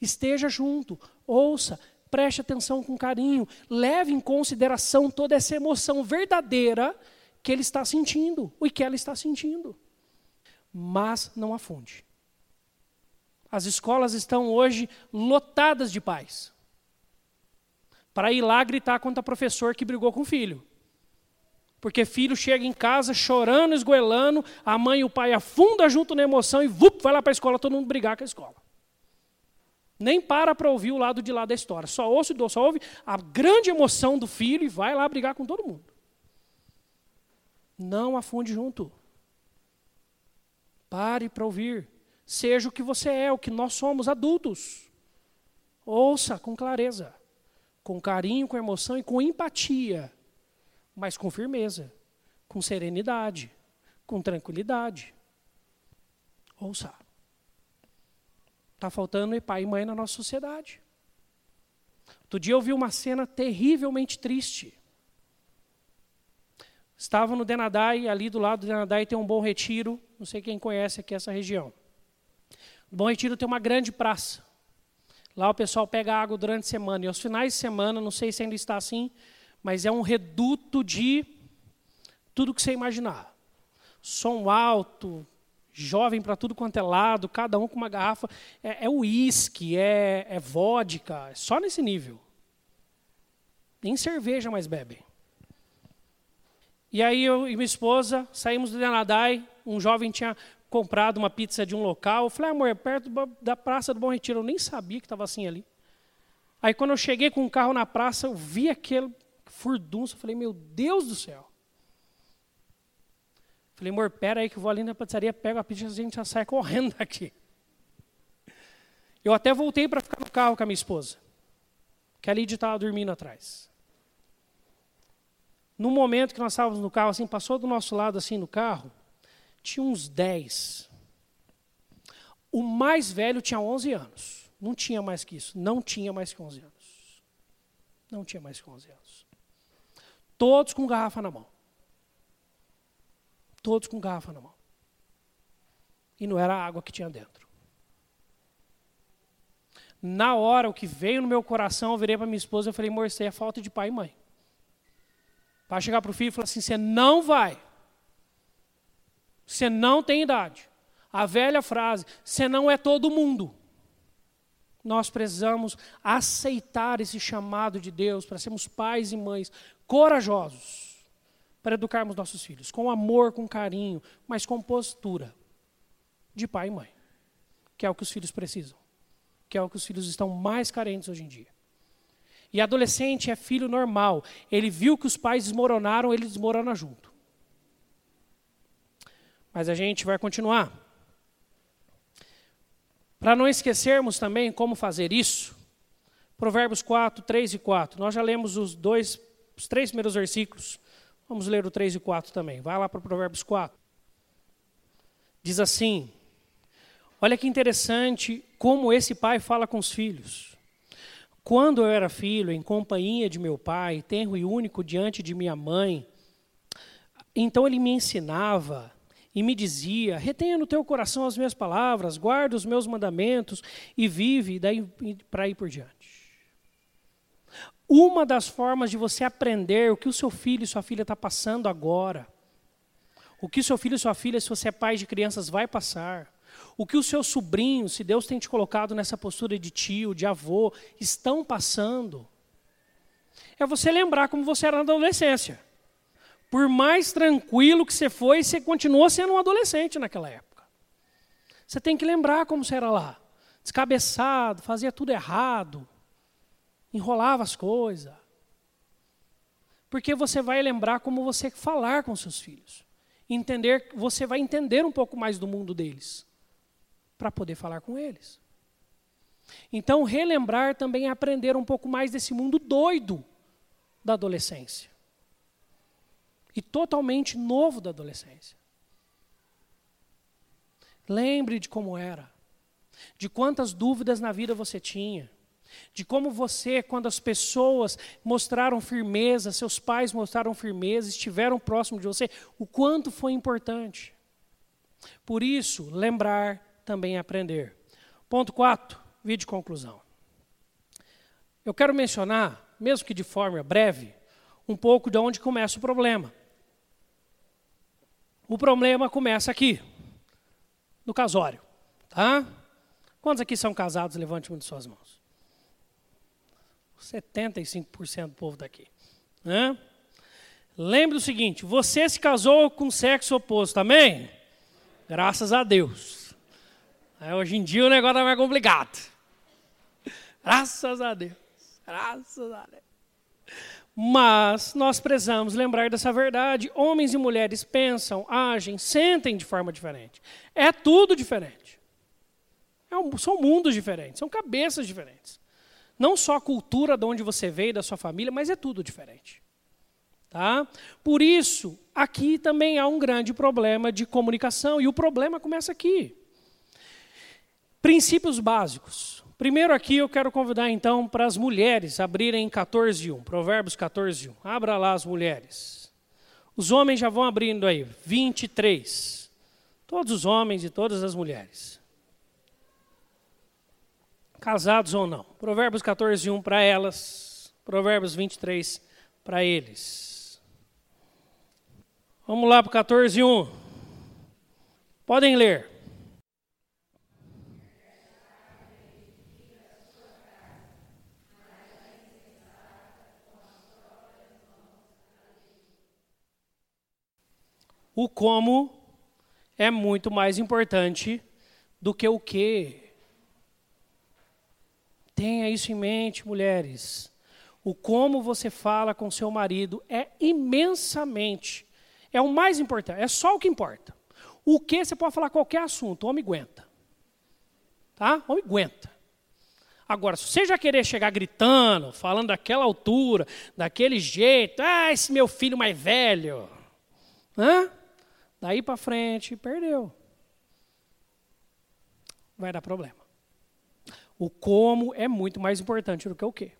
Esteja junto, ouça, preste atenção com carinho, leve em consideração toda essa emoção verdadeira que ele está sentindo, e que ela está sentindo. Mas não afunde. As escolas estão hoje lotadas de pais para ir lá gritar contra o professor que brigou com o filho. Porque filho chega em casa chorando, esgoelando, a mãe e o pai afunda junto na emoção e vup, vai lá para a escola todo mundo brigar com a escola. Nem para para ouvir o lado de lá da história. Só ouve, só ouve a grande emoção do filho e vai lá brigar com todo mundo. Não afunde junto. Pare para ouvir. Seja o que você é, o que nós somos, adultos. Ouça com clareza com carinho, com emoção e com empatia, mas com firmeza, com serenidade, com tranquilidade. Ouça. Está faltando pai e mãe na nossa sociedade. Outro dia eu vi uma cena terrivelmente triste. Estava no Denadai, ali do lado do Denadai tem um Bom Retiro, não sei quem conhece aqui essa região. O Bom Retiro tem uma grande praça. Lá o pessoal pega água durante a semana. E aos finais de semana, não sei se ainda está assim, mas é um reduto de tudo que você imaginar. Som alto, jovem para tudo quanto é lado, cada um com uma garrafa. É uísque, é, é, é vodka, é só nesse nível. Nem cerveja mais bebem. E aí eu e minha esposa saímos do Denadai, um jovem tinha comprado uma pizza de um local. Eu falei, amor, é perto da Praça do Bom Retiro. Eu nem sabia que estava assim ali. Aí quando eu cheguei com o carro na praça, eu vi aquele furdunço. Eu falei, meu Deus do céu. Falei, amor, pera aí que eu vou ali na pizzaria, pego a pizza e a gente já sai correndo daqui. Eu até voltei para ficar no carro com a minha esposa. Que a Lídia estava dormindo atrás. No momento que nós estávamos no carro, assim, passou do nosso lado assim no carro, tinha uns 10. O mais velho tinha 11 anos. Não tinha mais que isso. Não tinha mais que 11 anos. Não tinha mais que 11 anos. Todos com garrafa na mão. Todos com garrafa na mão. E não era a água que tinha dentro. Na hora, o que veio no meu coração, eu virei para minha esposa e falei, amor, isso é falta de pai e mãe. Para chegar para o filho e falar assim, você não vai. Você não tem idade. A velha frase, você não é todo mundo. Nós precisamos aceitar esse chamado de Deus para sermos pais e mães corajosos para educarmos nossos filhos, com amor, com carinho, mas com postura de pai e mãe, que é o que os filhos precisam que é o que os filhos estão mais carentes hoje em dia. E adolescente é filho normal. Ele viu que os pais desmoronaram, ele desmorona junto. Mas a gente vai continuar. Para não esquecermos também como fazer isso, Provérbios 4, 3 e 4. Nós já lemos os dois, os três primeiros versículos. Vamos ler o 3 e 4 também. Vai lá para Provérbios 4. Diz assim: Olha que interessante como esse pai fala com os filhos. Quando eu era filho, em companhia de meu pai, tenro e único diante de minha mãe, então ele me ensinava e me dizia: retenha no teu coração as minhas palavras, guarda os meus mandamentos e vive daí para ir por diante. Uma das formas de você aprender o que o seu filho e sua filha está passando agora, o que o seu filho e sua filha, se você é pai de crianças, vai passar, o que os seus sobrinhos, se Deus tem te colocado nessa postura de tio, de avô, estão passando, é você lembrar como você era na adolescência. Por mais tranquilo que você foi, você continuou sendo um adolescente naquela época. Você tem que lembrar como você era lá. Descabeçado, fazia tudo errado, enrolava as coisas. Porque você vai lembrar como você falar com seus filhos. Entender, você vai entender um pouco mais do mundo deles para poder falar com eles. Então, relembrar também é aprender um pouco mais desse mundo doido da adolescência. E totalmente novo da adolescência. Lembre de como era, de quantas dúvidas na vida você tinha, de como você, quando as pessoas mostraram firmeza, seus pais mostraram firmeza, estiveram próximo de você, o quanto foi importante. Por isso, lembrar também aprender. Ponto 4, vídeo conclusão. Eu quero mencionar, mesmo que de forma breve, um pouco de onde começa o problema. O problema começa aqui, no casório. Tá? Quantos aqui são casados? Levante uma de suas mãos. 75% do povo daqui. Né? Lembre o seguinte: você se casou com sexo oposto, amém? Graças a Deus. Aí, hoje em dia o negócio é mais complicado. Graças a Deus. Graças a Deus. Mas nós precisamos lembrar dessa verdade. Homens e mulheres pensam, agem, sentem de forma diferente. É tudo diferente. É um, são mundos diferentes, são cabeças diferentes. Não só a cultura de onde você veio, da sua família, mas é tudo diferente. Tá? Por isso, aqui também há um grande problema de comunicação, e o problema começa aqui. Princípios básicos. Primeiro aqui eu quero convidar então para as mulheres abrirem 14.1, Provérbios 14.1. Abra lá as mulheres. Os homens já vão abrindo aí, 23. Todos os homens e todas as mulheres. Casados ou não. Provérbios 14.1 para elas, Provérbios 23 para eles. Vamos lá para 14.1. Podem ler. O como é muito mais importante do que o que. Tenha isso em mente, mulheres. O como você fala com seu marido é imensamente, é o mais importante, é só o que importa. O que você pode falar qualquer assunto, o homem aguenta. Tá? O homem aguenta. Agora, se você já querer chegar gritando, falando daquela altura, daquele jeito, ah, esse meu filho mais velho, hã? Daí para frente, perdeu. Vai dar problema. O como é muito mais importante do que o que.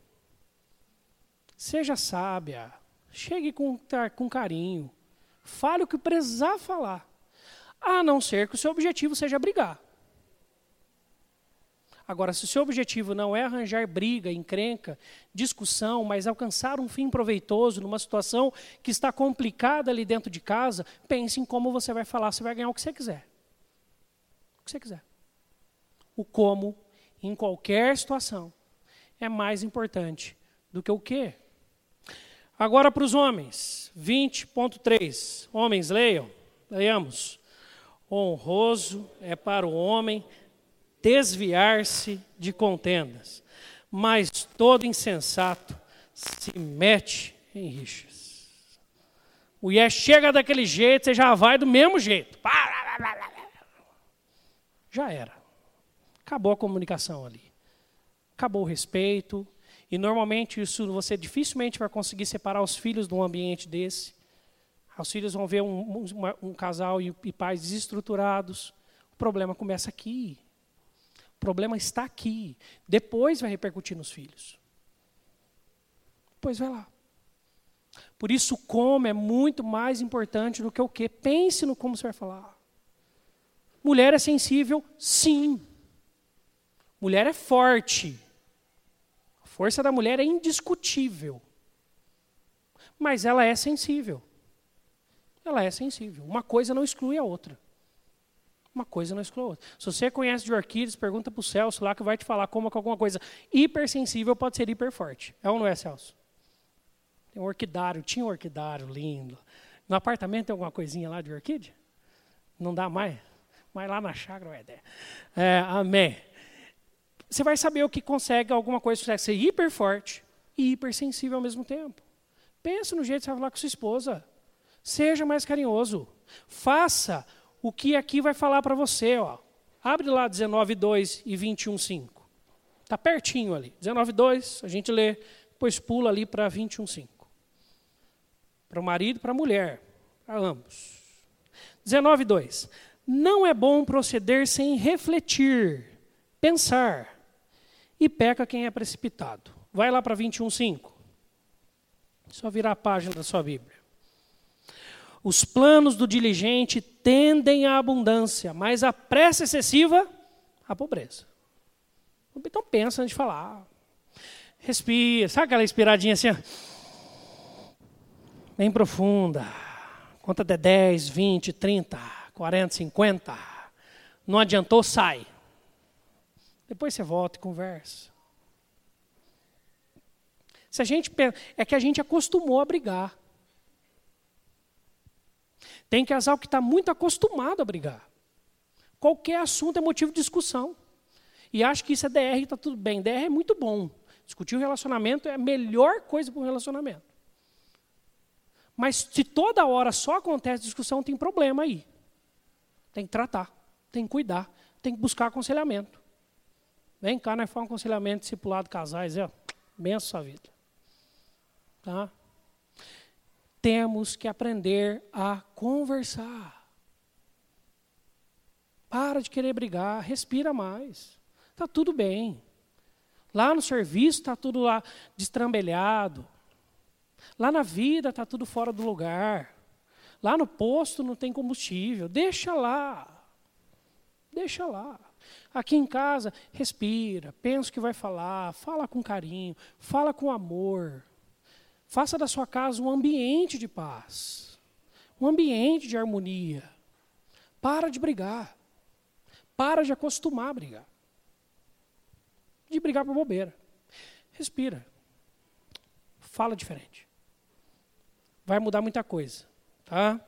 Seja sábia, chegue com, com carinho, fale o que precisar falar, a não ser que o seu objetivo seja brigar. Agora, se o seu objetivo não é arranjar briga, encrenca, discussão, mas alcançar um fim proveitoso numa situação que está complicada ali dentro de casa, pense em como você vai falar, você vai ganhar o que você quiser. O que você quiser. O como, em qualquer situação, é mais importante do que o que. Agora para os homens, 20.3. Homens, leiam, leiamos. Honroso é para o homem desviar-se de contendas, mas todo insensato se mete em rixas. Mulher chega daquele jeito, você já vai do mesmo jeito. Já era. Acabou a comunicação ali. Acabou o respeito, e normalmente isso você dificilmente vai conseguir separar os filhos de um ambiente desse. Os filhos vão ver um, um, casal e, e pais desestruturados. O problema começa aqui. O problema está aqui. Depois vai repercutir nos filhos. Depois vai lá. Por isso, como é muito mais importante do que o que. Pense no como você vai falar. Mulher é sensível? Sim. Mulher é forte força da mulher é indiscutível. Mas ela é sensível. Ela é sensível. Uma coisa não exclui a outra. Uma coisa não exclui a outra. Se você conhece de orquídeas, pergunta para o Celso lá que vai te falar como que alguma coisa hipersensível pode ser hiperforte. É ou não é, Celso? Tem um orquidário, tinha um orquidário lindo. No apartamento tem alguma coisinha lá de orquídea? Não dá mais? Mas lá na chácara ter. É, amém você vai saber o que consegue, alguma coisa consegue ser hiper forte e hipersensível ao mesmo tempo. Pensa no jeito que você vai falar com sua esposa. Seja mais carinhoso. Faça o que aqui vai falar para você. Ó. Abre lá 19.2 e 21.5. Está pertinho ali. 19.2, a gente lê, depois pula ali para 21.5. Para o marido e para a mulher. Para ambos. 19.2. Não é bom proceder sem refletir, pensar e peca quem é precipitado. Vai lá para 21,5. Só virar a página da sua Bíblia. Os planos do diligente tendem à abundância, mas a pressa excessiva, à pobreza. Então pensa antes de falar. Respira. Sabe aquela inspiradinha assim? Bem profunda. Conta até 10, 20, 30, 40, 50. Não adiantou, sai. Depois você volta e conversa. Se a gente é que a gente acostumou a brigar. Tem casal que está muito acostumado a brigar. Qualquer assunto é motivo de discussão. E acho que isso é DR está tudo bem. DR é muito bom. Discutir o relacionamento é a melhor coisa para um relacionamento. Mas se toda hora só acontece discussão, tem problema aí. Tem que tratar, tem que cuidar, tem que buscar aconselhamento. Vem cá, nós fazemos um aconselhamento discipulado casais, é, benção sua vida. Tá? Temos que aprender a conversar. Para de querer brigar, respira mais. Está tudo bem. Lá no serviço está tudo lá destrambelhado. Lá na vida está tudo fora do lugar. Lá no posto não tem combustível. Deixa lá. Deixa lá. Aqui em casa, respira, pensa o que vai falar, fala com carinho, fala com amor. Faça da sua casa um ambiente de paz, um ambiente de harmonia. Para de brigar. Para de acostumar a brigar. De brigar por bobeira. Respira. Fala diferente. Vai mudar muita coisa, tá?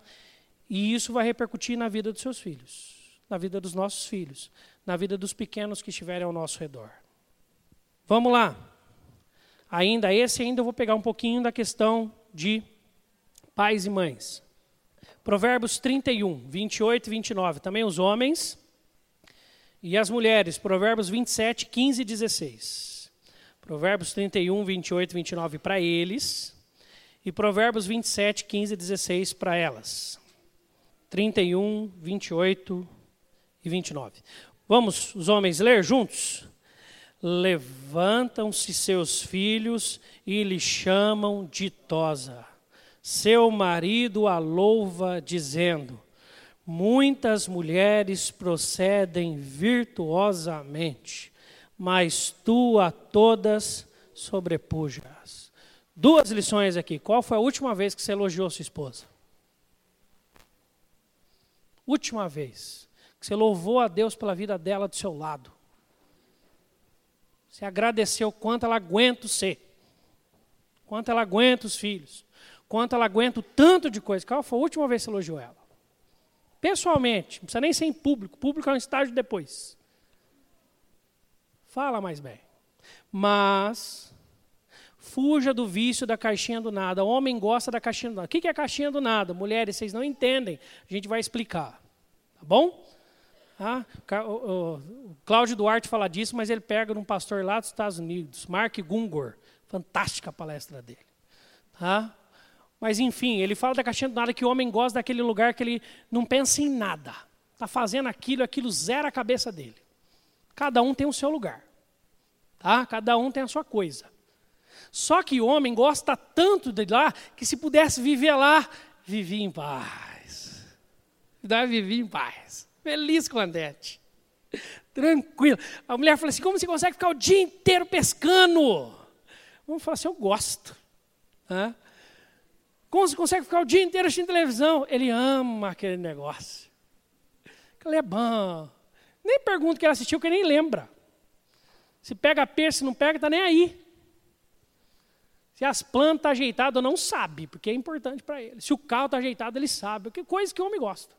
E isso vai repercutir na vida dos seus filhos, na vida dos nossos filhos, na vida dos pequenos que estiverem ao nosso redor. Vamos lá. Ainda esse ainda eu vou pegar um pouquinho da questão de pais e mães. Provérbios 31, 28 e 29. Também os homens e as mulheres. Provérbios 27, 15 e 16. Provérbios 31, 28 e 29 para eles. E Provérbios 27, 15 e 16 para elas. 31, 28 e 29. Vamos, os homens, ler juntos? Levantam-se seus filhos e lhe chamam ditosa. Seu marido a louva, dizendo: Muitas mulheres procedem virtuosamente, mas tu a todas sobrepujas. Duas lições aqui. Qual foi a última vez que você elogiou sua esposa? Última vez que você louvou a Deus pela vida dela do seu lado. Você agradeceu quanto ela aguenta ser, quanto ela aguenta os filhos, quanto ela aguenta o tanto de coisa. Qual foi a última vez que você elogiou ela? Pessoalmente, não precisa nem ser em público, público é um estágio depois. Fala mais bem. Mas fuja do vício da caixinha do nada. O homem gosta da caixinha do nada. O que é a caixinha do nada? Mulheres, vocês não entendem. A gente vai explicar. Tá bom? Ah, o, o, Cláudio Duarte fala disso, mas ele pega num pastor lá dos Estados Unidos, Mark Gungor. Fantástica a palestra dele. Tá? Mas enfim, ele fala da caixinha do nada que o homem gosta daquele lugar que ele não pensa em nada. Está fazendo aquilo, aquilo zera a cabeça dele. Cada um tem o seu lugar. Tá? Cada um tem a sua coisa. Só que o homem gosta tanto de lá que se pudesse viver lá, vivia em paz. Vivia em paz. Feliz com a Andete. Tranquilo. A mulher falou assim: como você consegue ficar o dia inteiro pescando? Vamos falar assim: eu gosto. Hã? Como você consegue ficar o dia inteiro assistindo televisão? Ele ama aquele negócio. Aquele é bom. Nem pergunta que ele assistiu, que nem lembra. Se pega peixe, se não pega, está nem aí. Se as plantas estão tá ajeitadas, não sabe, porque é importante para ele. Se o carro está ajeitado, ele sabe. Coisa que o homem gosta.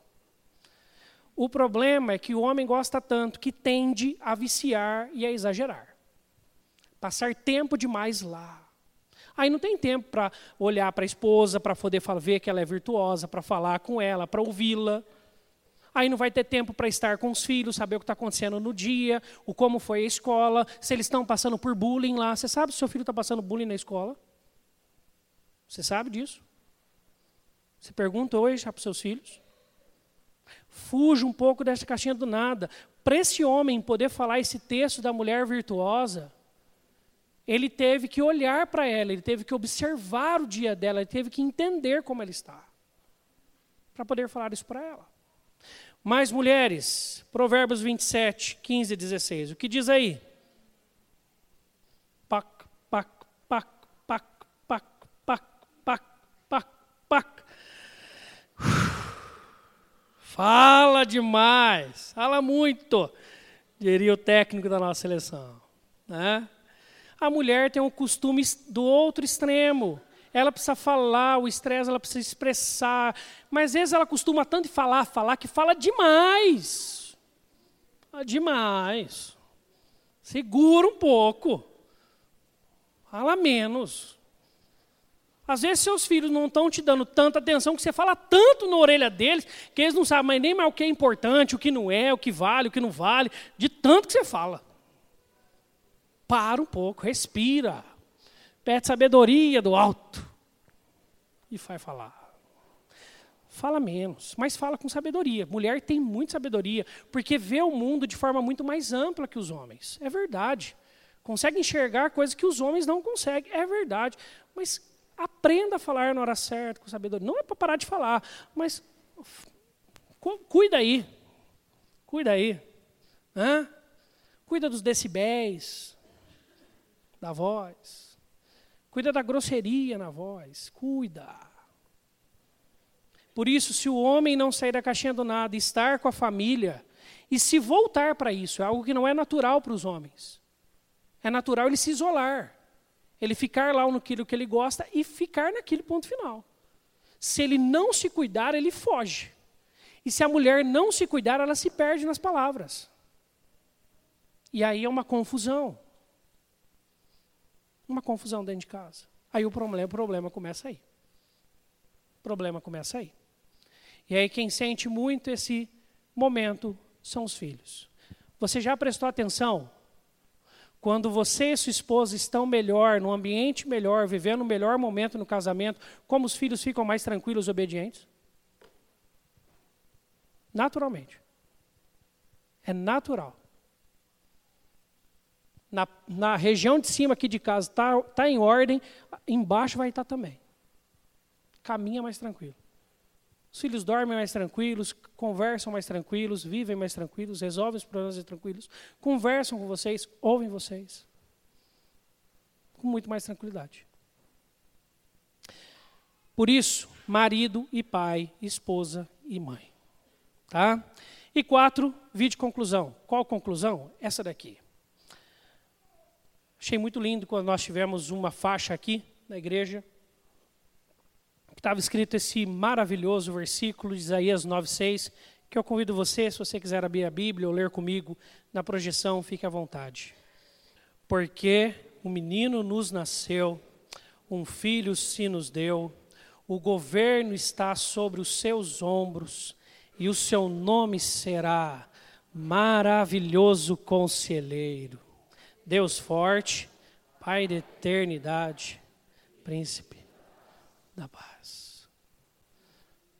O problema é que o homem gosta tanto que tende a viciar e a exagerar. Passar tempo demais lá. Aí não tem tempo para olhar para a esposa, para poder ver que ela é virtuosa, para falar com ela, para ouvi-la. Aí não vai ter tempo para estar com os filhos, saber o que está acontecendo no dia, o como foi a escola, se eles estão passando por bullying lá. Você sabe se seu filho está passando bullying na escola? Você sabe disso? Você pergunta hoje para os seus filhos? Fuja um pouco dessa caixinha do nada. Para esse homem poder falar esse texto da mulher virtuosa, ele teve que olhar para ela, ele teve que observar o dia dela, ele teve que entender como ela está, para poder falar isso para ela. Mais mulheres, Provérbios 27, 15 e 16. O que diz aí? Pac, pac, pac, pac, pac, pac, pac, pac, pac. Fala demais, fala muito, diria o técnico da nossa seleção. Né? A mulher tem um costume do outro extremo. Ela precisa falar, o estresse ela precisa expressar. Mas às vezes ela costuma tanto falar, falar, que fala demais. Demais. Segura um pouco. Fala menos. Às vezes seus filhos não estão te dando tanta atenção que você fala tanto na orelha deles que eles não sabem nem mais o que é importante, o que não é, o que vale, o que não vale, de tanto que você fala. Para um pouco, respira. Pede sabedoria do alto. E vai falar. Fala menos, mas fala com sabedoria. Mulher tem muita sabedoria, porque vê o mundo de forma muito mais ampla que os homens. É verdade. Consegue enxergar coisas que os homens não conseguem. É verdade. Mas aprenda a falar na hora certa, com sabedoria. Não é para parar de falar, mas cuida aí. Cuida aí. Hã? Cuida dos decibéis da voz. Cuida da grosseria na voz. Cuida. Por isso, se o homem não sair da caixinha do nada, estar com a família e se voltar para isso, é algo que não é natural para os homens. É natural ele se isolar. Ele ficar lá naquilo que ele gosta e ficar naquele ponto final. Se ele não se cuidar, ele foge. E se a mulher não se cuidar, ela se perde nas palavras. E aí é uma confusão. Uma confusão dentro de casa. Aí o problema, o problema começa aí. O problema começa aí. E aí quem sente muito esse momento são os filhos. Você já prestou atenção? Quando você e sua esposa estão melhor, num ambiente melhor, vivendo o um melhor momento no casamento, como os filhos ficam mais tranquilos e obedientes? Naturalmente. É natural. na, na região de cima aqui de casa está tá em ordem, embaixo vai estar tá também. Caminha mais tranquilo. Os filhos dormem mais tranquilos, conversam mais tranquilos, vivem mais tranquilos, resolvem os problemas mais tranquilos, conversam com vocês, ouvem vocês. Com muito mais tranquilidade. Por isso, marido e pai, esposa e mãe. Tá? E quatro, vídeo conclusão. Qual conclusão? Essa daqui. Achei muito lindo quando nós tivemos uma faixa aqui na igreja estava escrito esse maravilhoso versículo de Isaías 9,6, que eu convido você, se você quiser abrir a Bíblia ou ler comigo na projeção, fique à vontade. Porque o menino nos nasceu, um filho se nos deu, o governo está sobre os seus ombros, e o seu nome será Maravilhoso Conselheiro, Deus forte, Pai da eternidade, Príncipe da paz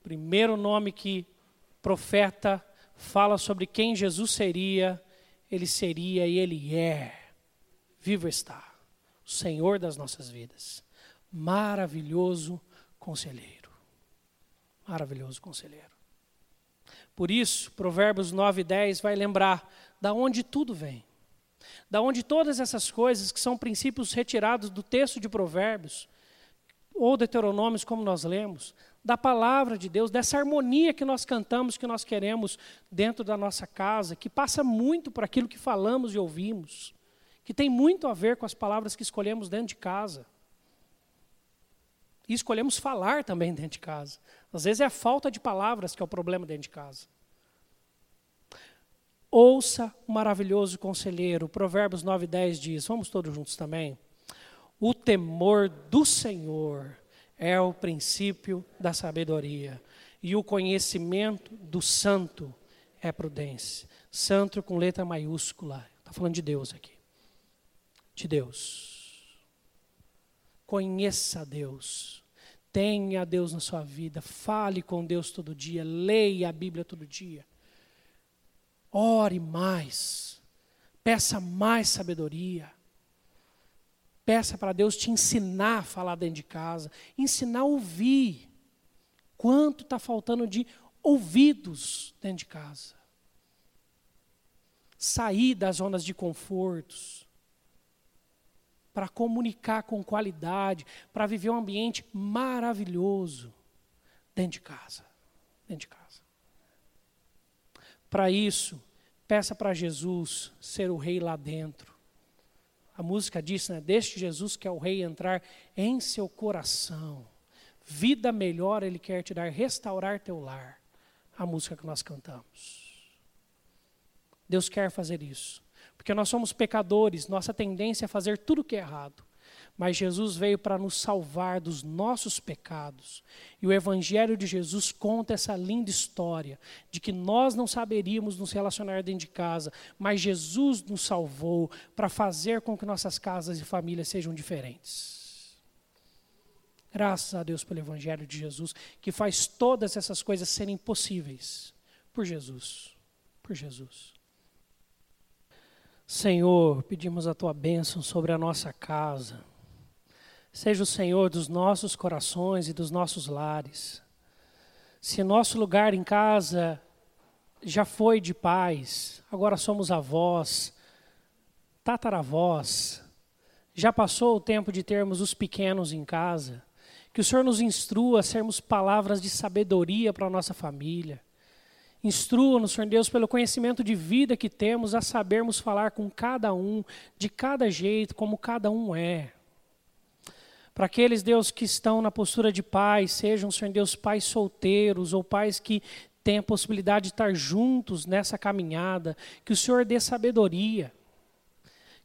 primeiro nome que profeta fala sobre quem Jesus seria, ele seria e ele é. Vivo está, o Senhor das nossas vidas. Maravilhoso conselheiro. Maravilhoso conselheiro. Por isso, Provérbios 9 e 10 vai lembrar da onde tudo vem. Da onde todas essas coisas que são princípios retirados do texto de Provérbios ou Deuteronômios, como nós lemos, da palavra de Deus, dessa harmonia que nós cantamos, que nós queremos dentro da nossa casa, que passa muito por aquilo que falamos e ouvimos, que tem muito a ver com as palavras que escolhemos dentro de casa. E escolhemos falar também dentro de casa. Às vezes é a falta de palavras que é o problema dentro de casa. Ouça o maravilhoso conselheiro, Provérbios 9 e 10 diz, vamos todos juntos também. O temor do Senhor é o princípio da sabedoria. E o conhecimento do santo é prudência. Santo com letra maiúscula. Está falando de Deus aqui. De Deus. Conheça Deus. Tenha Deus na sua vida. Fale com Deus todo dia. Leia a Bíblia todo dia. Ore mais. Peça mais sabedoria. Peça para Deus te ensinar a falar dentro de casa, ensinar a ouvir. Quanto está faltando de ouvidos dentro de casa? Sair das zonas de confortos, para comunicar com qualidade, para viver um ambiente maravilhoso dentro de casa. Dentro de casa. Para isso, peça para Jesus ser o rei lá dentro a música diz, né? Deixe Jesus, que é o Rei, entrar em seu coração. Vida melhor Ele quer te dar, restaurar teu lar. A música que nós cantamos. Deus quer fazer isso. Porque nós somos pecadores, nossa tendência é fazer tudo o que é errado. Mas Jesus veio para nos salvar dos nossos pecados. E o Evangelho de Jesus conta essa linda história de que nós não saberíamos nos relacionar dentro de casa, mas Jesus nos salvou para fazer com que nossas casas e famílias sejam diferentes. Graças a Deus pelo Evangelho de Jesus, que faz todas essas coisas serem possíveis por Jesus. Por Jesus. Senhor, pedimos a tua bênção sobre a nossa casa seja o Senhor dos nossos corações e dos nossos lares. Se nosso lugar em casa já foi de paz, agora somos avós, tataravós, já passou o tempo de termos os pequenos em casa, que o Senhor nos instrua a sermos palavras de sabedoria para a nossa família. Instrua-nos, Senhor Deus, pelo conhecimento de vida que temos, a sabermos falar com cada um, de cada jeito, como cada um é. Para aqueles, Deus, que estão na postura de pais, sejam, Senhor Deus, pais solteiros ou pais que têm a possibilidade de estar juntos nessa caminhada, que o Senhor dê sabedoria,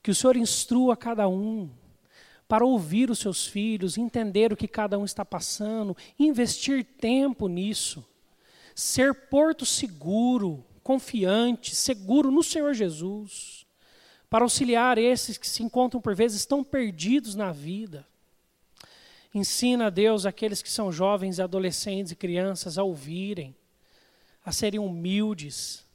que o Senhor instrua cada um para ouvir os seus filhos, entender o que cada um está passando, investir tempo nisso, ser porto seguro, confiante, seguro no Senhor Jesus, para auxiliar esses que se encontram por vezes tão perdidos na vida. Ensina a Deus aqueles que são jovens, adolescentes e crianças a ouvirem, a serem humildes,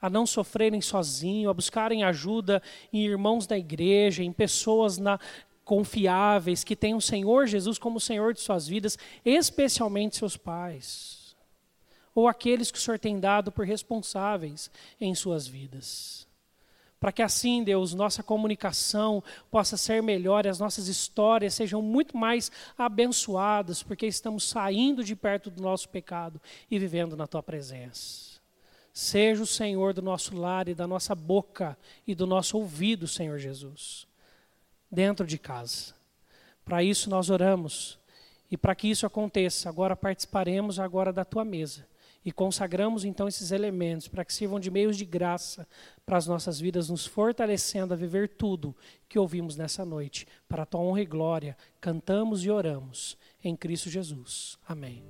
a não sofrerem sozinho, a buscarem ajuda em irmãos da igreja, em pessoas na, confiáveis, que têm o Senhor Jesus como Senhor de suas vidas, especialmente seus pais, ou aqueles que o Senhor tem dado por responsáveis em suas vidas. Para que assim, Deus, nossa comunicação possa ser melhor e as nossas histórias sejam muito mais abençoadas, porque estamos saindo de perto do nosso pecado e vivendo na tua presença. Seja o Senhor do nosso lar e da nossa boca e do nosso ouvido, Senhor Jesus, dentro de casa. Para isso nós oramos e para que isso aconteça, agora participaremos agora da tua mesa e consagramos então esses elementos para que sirvam de meios de graça para as nossas vidas, nos fortalecendo a viver tudo que ouvimos nessa noite. Para a tua honra e glória, cantamos e oramos em Cristo Jesus. Amém.